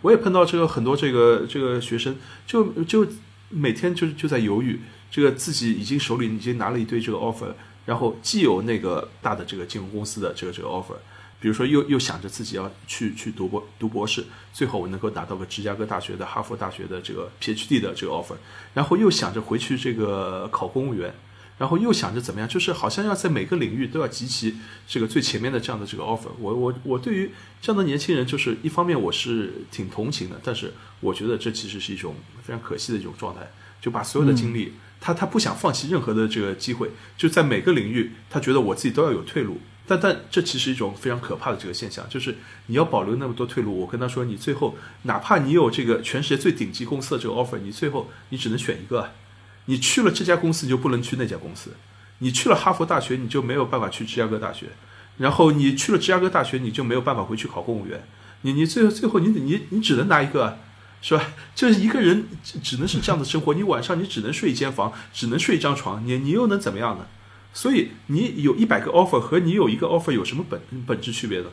我也碰到这个很多这个这个学生，就就每天就就在犹豫，这个自己已经手里已经拿了一堆这个 offer，然后既有那个大的这个金融公司的这个这个 offer。比如说，又又想着自己要去去读博读博士，最后我能够拿到个芝加哥大学的、哈佛大学的这个 PhD 的这个 offer，然后又想着回去这个考公务员，然后又想着怎么样，就是好像要在每个领域都要集齐这个最前面的这样的这个 offer。我我我对于这样的年轻人，就是一方面我是挺同情的，但是我觉得这其实是一种非常可惜的一种状态，就把所有的精力，他他不想放弃任何的这个机会，就在每个领域，他觉得我自己都要有退路。但但这其实一种非常可怕的这个现象，就是你要保留那么多退路。我跟他说，你最后哪怕你有这个全世界最顶级公司的这个 offer，你最后你只能选一个。你去了这家公司，你就不能去那家公司；你去了哈佛大学，你就没有办法去芝加哥大学；然后你去了芝加哥大学，你就没有办法回去考公务员。你你最后最后你你你只能拿一个，是吧？就是一个人只能是这样的生活。你晚上你只能睡一间房，只能睡一张床，你你又能怎么样呢？所以你有一百个 offer 和你有一个 offer 有什么本本质区别呢？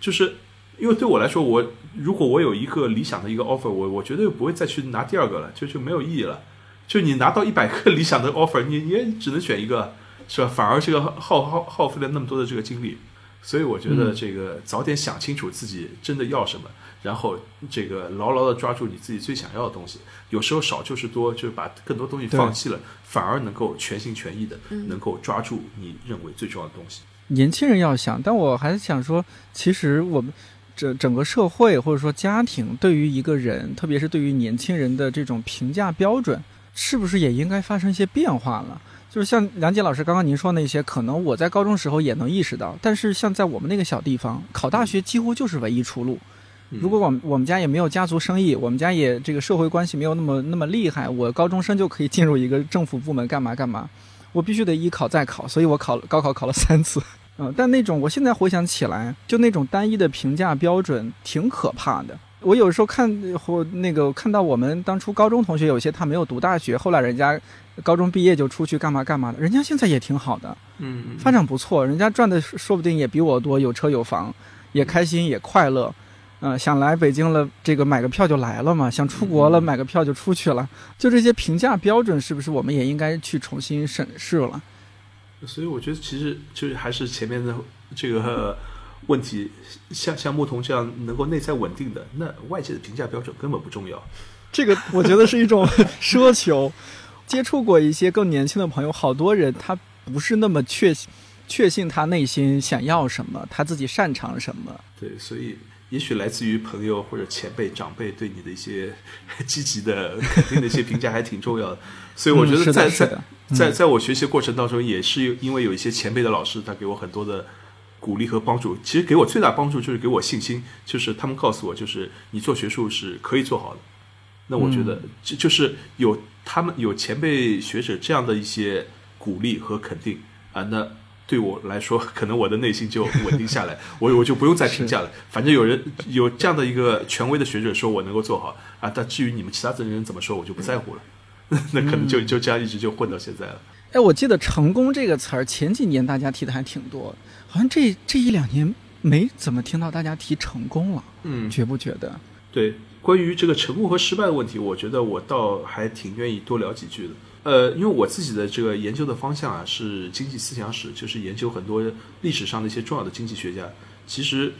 就是因为对我来说，我如果我有一个理想的一个 offer，我我绝对不会再去拿第二个了，就就没有意义了。就你拿到一百个理想的 offer，你你也只能选一个，是吧？反而这个耗耗耗费了那么多的这个精力。所以我觉得这个早点想清楚自己真的要什么。然后这个牢牢的抓住你自己最想要的东西，有时候少就是多，就是把更多东西放弃了，反而能够全心全意的能够抓住你认为最重要的东西。年轻人要想，但我还是想说，其实我们整整个社会或者说家庭对于一个人，特别是对于年轻人的这种评价标准，是不是也应该发生一些变化了？就是像梁杰老师刚刚您说那些，可能我在高中时候也能意识到，但是像在我们那个小地方，考大学几乎就是唯一出路。如果我们我们家也没有家族生意，我们家也这个社会关系没有那么那么厉害，我高中生就可以进入一个政府部门干嘛干嘛，我必须得一考再考，所以我考高考考了三次。[laughs] 嗯，但那种我现在回想起来，就那种单一的评价标准挺可怕的。我有时候看或那个看到我们当初高中同学有些他没有读大学，后来人家高中毕业就出去干嘛干嘛的，人家现在也挺好的，嗯，发展不错，人家赚的说不定也比我多，有车有房，也开心也快乐，嗯，想来北京了，这个买个票就来了嘛，想出国了，买个票就出去了，就这些评价标准是不是我们也应该去重新审视了？所以我觉得其实就是还是前面的这个。问题像像牧童这样能够内在稳定的，那外界的评价标准根本不重要。这个我觉得是一种 [laughs] 奢求。接触过一些更年轻的朋友，好多人他不是那么确确信他内心想要什么，他自己擅长什么。对，所以也许来自于朋友或者前辈长辈对你的一些 [laughs] 积极的肯定的一些评价还挺重要的。所以我觉得在在在在我学习过程当中，也是因为有一些前辈的老师，他给我很多的。鼓励和帮助，其实给我最大帮助就是给我信心，就是他们告诉我，就是你做学术是可以做好的。那我觉得，就就是有他们有前辈学者这样的一些鼓励和肯定啊，那对我来说，[laughs] 可能我的内心就稳定下来，[laughs] 我我就不用再评价了。反正有人有这样的一个权威的学者说我能够做好啊，但至于你们其他的人怎么说，我就不在乎了。[laughs] 那可能就就这样一直就混到现在了。哎，我记得“成功”这个词儿前几年大家提的还挺多。好像这这一两年没怎么听到大家提成功了，嗯，觉不觉得？对，关于这个成功和失败的问题，我觉得我倒还挺愿意多聊几句的。呃，因为我自己的这个研究的方向啊是经济思想史，就是研究很多历史上的一些重要的经济学家。其实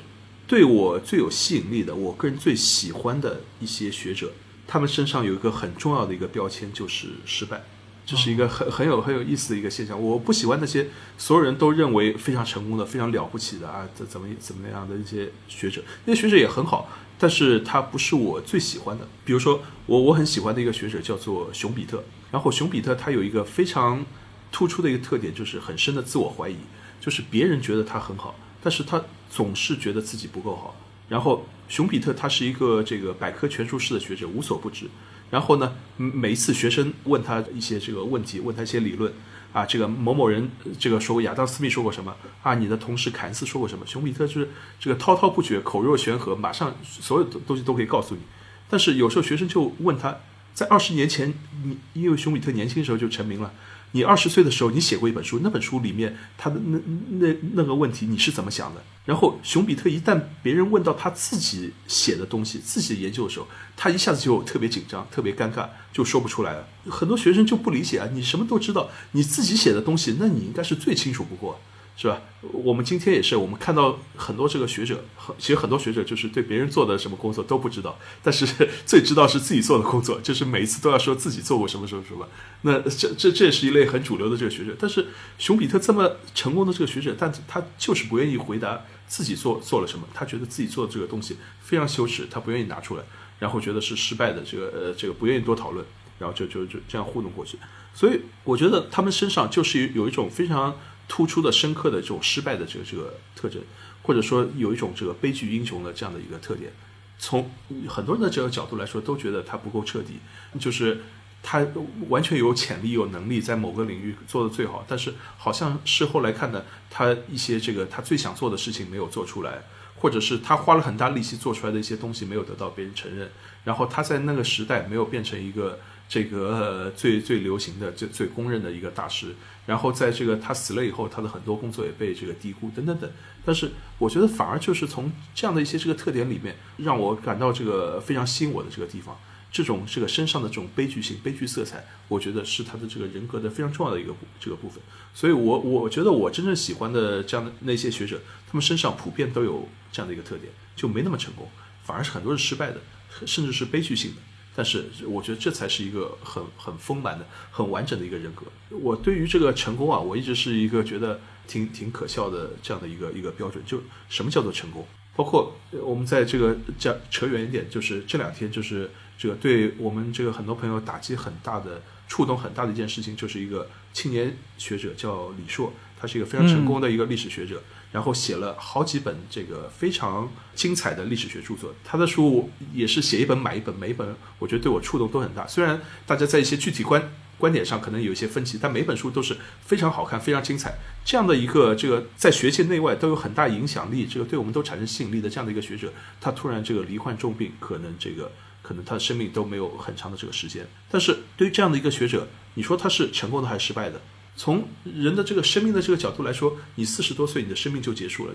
对我最有吸引力的，我个人最喜欢的一些学者，他们身上有一个很重要的一个标签，就是失败。这是一个很很有很有意思的一个现象。我不喜欢那些所有人都认为非常成功的、非常了不起的啊，怎怎么怎么样的一些学者。那些学者也很好，但是他不是我最喜欢的。比如说，我我很喜欢的一个学者叫做熊彼特。然后熊彼特他有一个非常突出的一个特点，就是很深的自我怀疑，就是别人觉得他很好，但是他总是觉得自己不够好。然后熊彼特他是一个这个百科全书式的学者，无所不知。然后呢，每一次学生问他一些这个问题，问他一些理论，啊，这个某某人这个说过亚当斯密说过什么啊？你的同事凯恩斯说过什么？熊彼特就是这个滔滔不绝，口若悬河，马上所有的东西都可以告诉你。但是有时候学生就问他，在二十年前，你因为熊彼特年轻时候就成名了。你二十岁的时候，你写过一本书，那本书里面他的那那那个问题你是怎么想的？然后熊彼特一旦别人问到他自己写的东西、自己的研究的时候，他一下子就特别紧张、特别尴尬，就说不出来了。很多学生就不理解啊，你什么都知道，你自己写的东西，那你应该是最清楚不过。是吧？我们今天也是，我们看到很多这个学者，其实很多学者就是对别人做的什么工作都不知道，但是最知道是自己做的工作，就是每一次都要说自己做过什么什么什么。那这这这也是一类很主流的这个学者。但是熊彼特这么成功的这个学者，但他就是不愿意回答自己做做了什么，他觉得自己做的这个东西非常羞耻，他不愿意拿出来，然后觉得是失败的，这个呃这个不愿意多讨论，然后就就就这样糊弄过去。所以我觉得他们身上就是有一种非常。突出的、深刻的这种失败的这个这个特征，或者说有一种这个悲剧英雄的这样的一个特点，从很多人的这个角度来说，都觉得他不够彻底，就是他完全有潜力、有能力在某个领域做得最好，但是好像事后来看呢，他一些这个他最想做的事情没有做出来，或者是他花了很大力气做出来的一些东西没有得到别人承认，然后他在那个时代没有变成一个。这个最最流行的、最最公认的一个大师，然后在这个他死了以后，他的很多工作也被这个低估，等等等。但是我觉得反而就是从这样的一些这个特点里面，让我感到这个非常吸引我的这个地方，这种这个身上的这种悲剧性、悲剧色彩，我觉得是他的这个人格的非常重要的一个这个部分。所以，我我觉得我真正喜欢的这样的那些学者，他们身上普遍都有这样的一个特点，就没那么成功，反而是很多是失败的，甚至是悲剧性的。但是我觉得这才是一个很很丰满的、很完整的一个人格。我对于这个成功啊，我一直是一个觉得挺挺可笑的这样的一个一个标准。就什么叫做成功？包括我们在这个讲扯远一点，就是这两天就是这个对我们这个很多朋友打击很大的触动很大的一件事情，就是一个青年学者叫李硕，他是一个非常成功的一个历史学者，然后写了好几本这个非常精彩的历史学著作。他的书也是写一本买一本，每一本我觉得对我触动都很大。虽然大家在一些具体观观点上可能有一些分歧，但每本书都是非常好看、非常精彩。这样的一个这个在学界内外都有很大影响力，这个对我们都产生吸引力的这样的一个学者，他突然这个罹患重病，可能这个可能他的生命都没有很长的这个时间。但是对于这样的一个学者，你说他是成功的还是失败的？从人的这个生命的这个角度来说，你四十多岁，你的生命就结束了，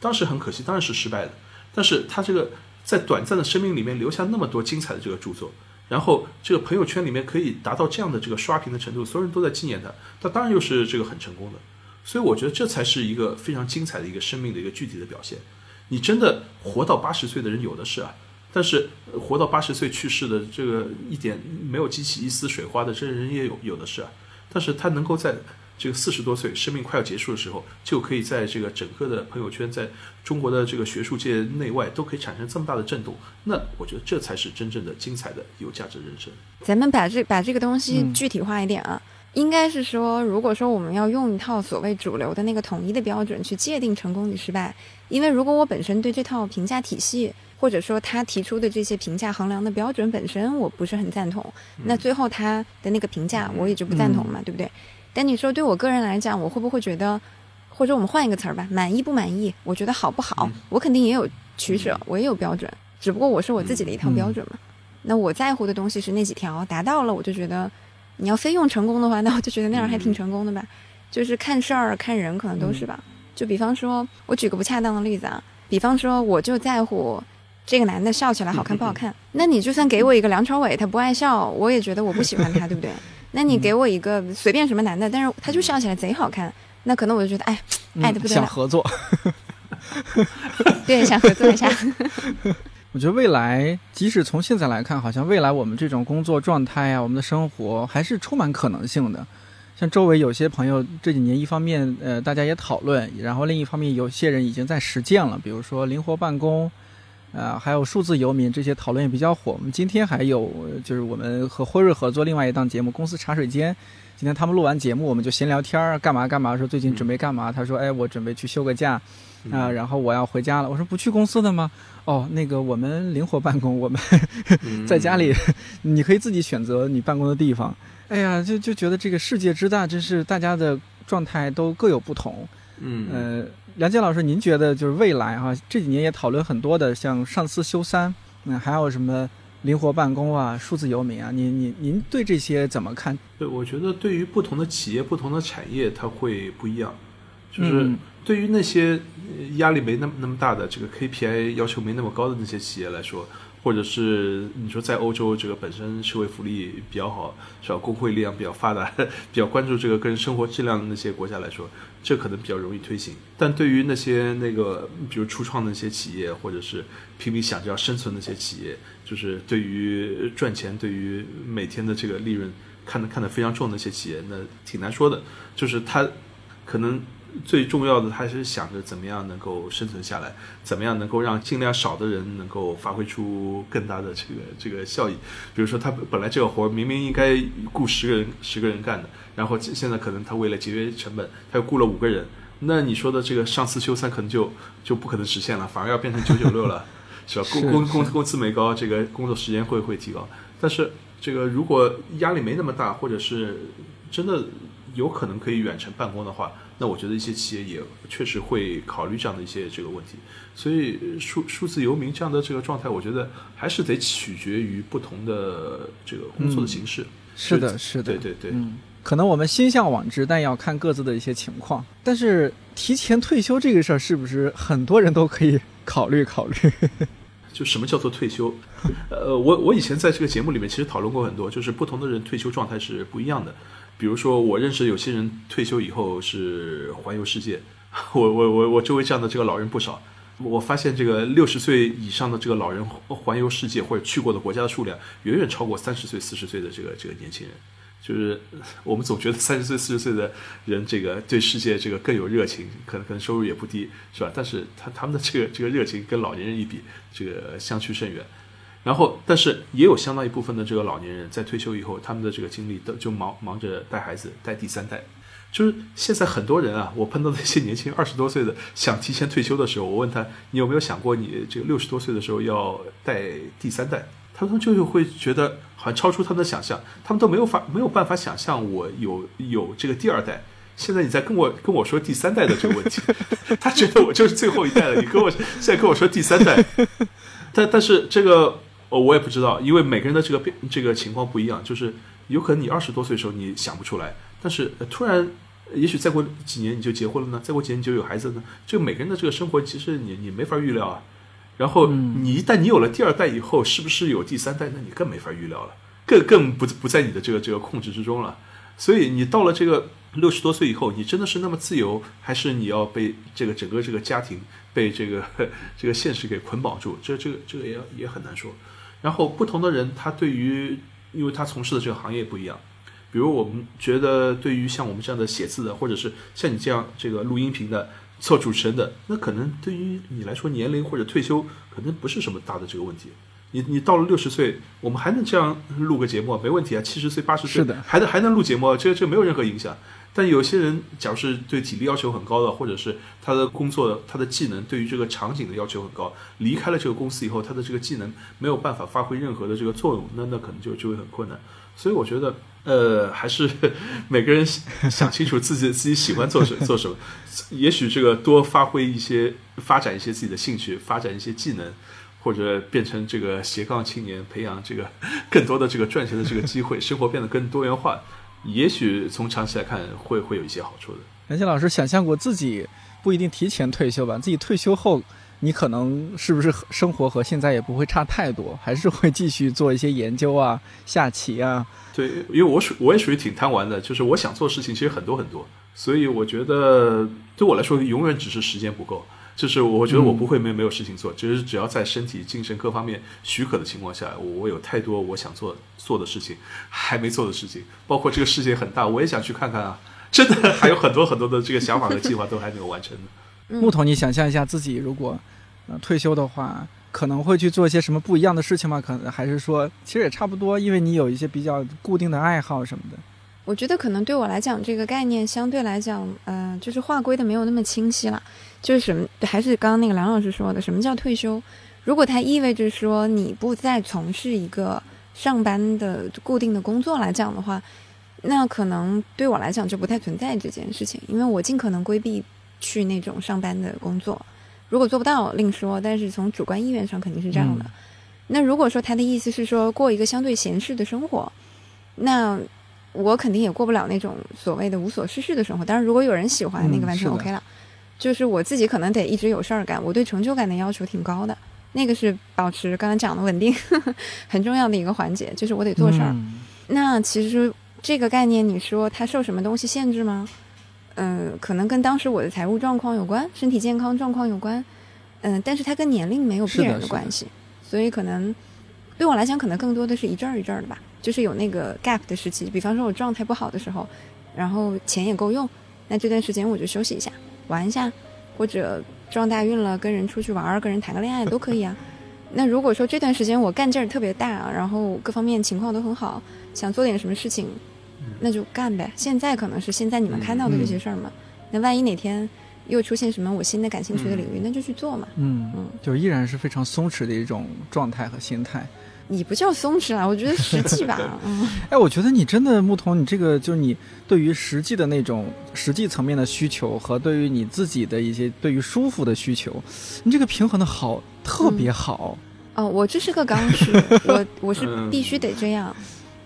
当时很可惜，当然是失败的。但是他这个在短暂的生命里面留下那么多精彩的这个著作。然后这个朋友圈里面可以达到这样的这个刷屏的程度，所有人都在纪念他，他当然又是这个很成功的。所以我觉得这才是一个非常精彩的一个生命的一个具体的表现。你真的活到八十岁的人有的是啊，但是活到八十岁去世的这个一点没有激起一丝水花的这人也有有的是啊，但是他能够在。这个四十多岁，生命快要结束的时候，就可以在这个整个的朋友圈，在中国的这个学术界内外，都可以产生这么大的震动。那我觉得这才是真正的精彩的有价值人生。咱们把这把这个东西具体化一点啊，应该是说，如果说我们要用一套所谓主流的那个统一的标准去界定成功与失败，因为如果我本身对这套评价体系，或者说他提出的这些评价衡量的标准本身我不是很赞同，那最后他的那个评价我也就不赞同嘛，对不对？但你说对我个人来讲，我会不会觉得，或者我们换一个词儿吧，满意不满意？我觉得好不好？我肯定也有取舍，我也有标准，只不过我是我自己的一套标准嘛。那我在乎的东西是那几条，达到了我就觉得，你要非用成功的话，那我就觉得那样还挺成功的吧。就是看事儿看人可能都是吧。就比方说，我举个不恰当的例子啊，比方说我就在乎这个男的笑起来好看不好看，[laughs] 那你就算给我一个梁朝伟，他不爱笑，我也觉得我不喜欢他，对不对？[laughs] 那你给我一个随便什么男的，但是他就笑起来贼好看，那可能我就觉得，哎，爱的不得了。想合作，[laughs] 对，想合作一下。我觉得未来，即使从现在来看，好像未来我们这种工作状态啊，我们的生活还是充满可能性的。像周围有些朋友这几年，一方面呃大家也讨论，然后另一方面有些人已经在实践了，比如说灵活办公。啊，还有数字游民这些讨论也比较火。我们今天还有就是我们和辉瑞合作另外一档节目《公司茶水间》，今天他们录完节目，我们就闲聊天儿，干嘛干嘛，说最近准备干嘛？他说：“哎，我准备去休个假，啊，然后我要回家了。”我说：“不去公司的吗？”哦，那个我们灵活办公，我们 [laughs] 在家里，你可以自己选择你办公的地方。哎呀，就就觉得这个世界之大，真是大家的状态都各有不同。嗯，呃。梁健老师，您觉得就是未来哈？这几年也讨论很多的，像上司休三，那还有什么灵活办公啊、数字游民啊？您您您对这些怎么看？对，我觉得对于不同的企业、不同的产业，它会不一样。就是对于那些压力没那么那么大的、这个 KPI 要求没那么高的那些企业来说。或者是你说在欧洲这个本身社会福利比较好，是吧？工会力量比较发达，[laughs] 比较关注这个个人生活质量的那些国家来说，这可能比较容易推行。但对于那些那个比如初创的那些企业，或者是拼命想着要生存的那些企业，就是对于赚钱、对于每天的这个利润看得看得非常重的那些企业，那挺难说的。就是他可能。最重要的还是想着怎么样能够生存下来，怎么样能够让尽量少的人能够发挥出更大的这个这个效益。比如说，他本来这个活明明应该雇十个人十个人干的，然后现在可能他为了节约成本，他又雇了五个人。那你说的这个上四休三可能就就不可能实现了，反而要变成九九六了，[laughs] 是吧？工工工工资没高，这个工作时间会会提高。但是这个如果压力没那么大，或者是真的有可能可以远程办公的话。那我觉得一些企业也确实会考虑这样的一些这个问题，所以数数字游民这样的这个状态，我觉得还是得取决于不同的这个工作的形式。是的，是的，对对对。嗯，可能我们心向往之，但要看各自的一些情况。但是提前退休这个事儿，是不是很多人都可以考虑考虑？[laughs] 就什么叫做退休？呃，我我以前在这个节目里面其实讨论过很多，就是不同的人退休状态是不一样的。比如说，我认识有些人退休以后是环游世界，[laughs] 我我我我周围这样的这个老人不少。我发现这个六十岁以上的这个老人环游世界或者去过的国家的数量远远超过三十岁、四十岁的这个这个年轻人。就是我们总觉得三十岁、四十岁的人这个对世界这个更有热情，可能可能收入也不低，是吧？但是他他们的这个这个热情跟老年人一比，这个相去甚远。然后，但是也有相当一部分的这个老年人在退休以后，他们的这个精力都就忙忙着带孩子，带第三代。就是现在很多人啊，我碰到那些年轻二十多岁的想提前退休的时候，我问他，你有没有想过你这个六十多岁的时候要带第三代？他们就会觉得好像超出他们的想象，他们都没有法没有办法想象我有有这个第二代。现在你在跟我跟我说第三代的这个问题，[laughs] 他觉得我就是最后一代了。你跟我现在跟我说第三代，[laughs] 但但是这个我也不知道，因为每个人的这个变这个情况不一样，就是有可能你二十多岁的时候你想不出来，但是突然也许再过几年你就结婚了呢，再过几年你就有孩子呢。这个每个人的这个生活其实你你没法预料啊。然后你一旦你有了第二代以后，是不是有第三代？那你更没法预料了，更更不不在你的这个这个控制之中了。所以你到了这个六十多岁以后，你真的是那么自由，还是你要被这个整个这个家庭被这个 [laughs] 这个现实给捆绑住？这这个这个也也很难说。然后不同的人，他对于因为他从事的这个行业不一样，比如我们觉得对于像我们这样的写字的，或者是像你这样这个录音频的。做主持人的那可能对于你来说，年龄或者退休可能不是什么大的这个问题。你你到了六十岁，我们还能这样录个节目，没问题啊。七十岁、八十岁是的，还能还能录节目，这这没有任何影响。但有些人，假如是对体力要求很高的，或者是他的工作、他的技能对于这个场景的要求很高，离开了这个公司以后，他的这个技能没有办法发挥任何的这个作用，那那可能就就会很困难。所以我觉得。呃，还是 [laughs] 每个人想清楚自己自己喜欢做什 [laughs] 做什么，也许这个多发挥一些，发展一些自己的兴趣，发展一些技能，或者变成这个斜杠青年，培养这个 [laughs] 更多的这个赚钱的这个机会，生活变得更多元化，也许从长期来看会会有一些好处的。南青老师想象过自己不一定提前退休吧，自己退休后。你可能是不是生活和现在也不会差太多，还是会继续做一些研究啊、下棋啊？对，因为我属我也属于挺贪玩的，就是我想做事情其实很多很多，所以我觉得对我来说永远只是时间不够。就是我觉得我不会没没有事情做，就是只要在身体、精神各方面许可的情况下，我我有太多我想做做的事情，还没做的事情，包括这个世界很大，我也想去看看啊！真的还有很多很多的这个想法和计划都还没有完成呢。木头，你想象一下自己如果。呃，退休的话，可能会去做一些什么不一样的事情吗？可能还是说，其实也差不多，因为你有一些比较固定的爱好什么的。我觉得可能对我来讲，这个概念相对来讲，呃，就是划归的没有那么清晰了。就是什么，还是刚刚那个梁老师说的，什么叫退休？如果它意味着说你不再从事一个上班的固定的工作来讲的话，那可能对我来讲就不太存在这件事情，因为我尽可能规避去那种上班的工作。如果做不到另说，但是从主观意愿上肯定是这样的。那如果说他的意思是说过一个相对闲适的生活，那我肯定也过不了那种所谓的无所事事的生活。当然，如果有人喜欢那个，完全 OK 了。就是我自己可能得一直有事儿干，我对成就感的要求挺高的。那个是保持刚才讲的稳定 [laughs] 很重要的一个环节，就是我得做事儿。那其实这个概念，你说它受什么东西限制吗？嗯，可能跟当时我的财务状况有关，身体健康状况有关，嗯，但是它跟年龄没有必然的关系，所以可能对我来讲，可能更多的是一阵儿一阵儿的吧，就是有那个 gap 的时期，比方说我状态不好的时候，然后钱也够用，那这段时间我就休息一下，玩一下，或者撞大运了，跟人出去玩儿，跟人谈个恋爱都可以啊。[laughs] 那如果说这段时间我干劲儿特别大，然后各方面情况都很好，想做点什么事情。那就干呗。现在可能是现在你们看到的这些事儿嘛。那万一哪天又出现什么我新的感兴趣的领域，那就去做嘛。嗯嗯，就依然是非常松弛的一种状态和心态。你不叫松弛啊，我觉得实际吧。[laughs] 嗯。哎，我觉得你真的牧童，你这个就是你对于实际的那种实际层面的需求和对于你自己的一些对于舒服的需求，你这个平衡的好特别好。哦，我这是个刚需，[laughs] 我我是必须得这样。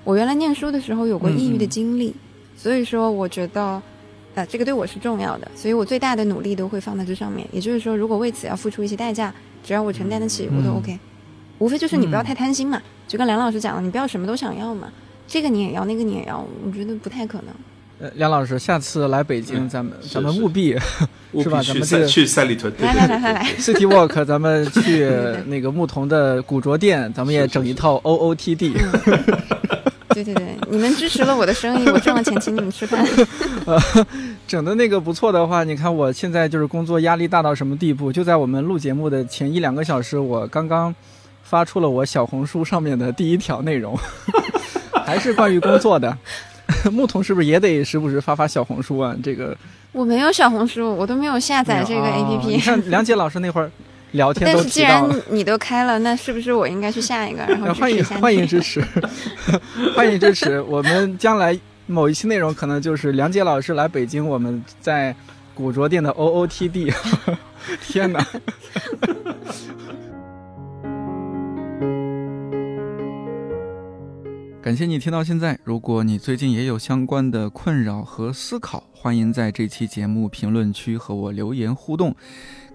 我原来念书的时候有过抑郁的经历，所以说我觉得，呃，这个对我是重要的，所以我最大的努力都会放在这上面。也就是说，如果为此要付出一些代价，只要我承担得起，我都 OK。无非就是你不要太贪心嘛，就跟梁老师讲了，你不要什么都想要嘛，这个你也要，那个你也要，我觉得不太可能。呃，梁老师，下次来北京，咱们咱们 [laughs] 务必是吧？咱们去去三里屯，来来来来来，[laughs] City Walk，咱们去 [laughs] 那个牧童的古着店，咱们也整一套 OOTD。对对对，你们支持了我的生意，我挣了钱请你们吃饭。[laughs] 呃，整的那个不错的话，你看我现在就是工作压力大到什么地步？就在我们录节目的前一两个小时，我刚刚发出了我小红书上面的第一条内容，[laughs] 还是关于工作的。[laughs] 牧童是不是也得时不时发发小红书啊？这个我没有小红书，我都没有下载这个 A P P。你看梁杰老师那会儿聊天都但是既然你都开了，那是不是我应该去下一个？[laughs] 然后欢迎欢迎支持，[laughs] 欢迎支持。我们将来某一期内容可能就是梁杰老师来北京，我们在古着店的 O O T D。[laughs] 天哪！感谢你听到现在。如果你最近也有相关的困扰和思考，欢迎在这期节目评论区和我留言互动。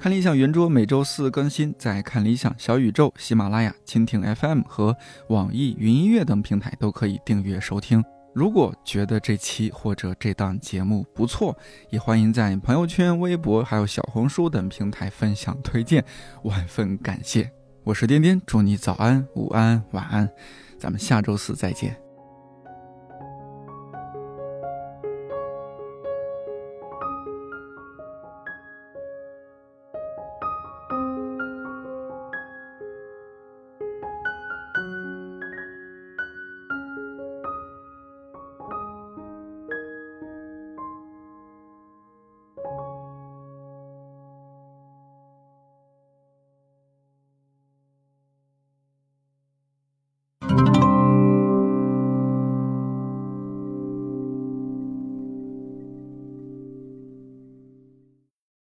看理想圆桌每周四更新，在看理想小宇宙、喜马拉雅、蜻蜓 FM 和网易云音乐等平台都可以订阅收听。如果觉得这期或者这档节目不错，也欢迎在朋友圈、微博还有小红书等平台分享推荐，万分感谢。我是颠颠，祝你早安、午安、晚安。咱们下周四再见。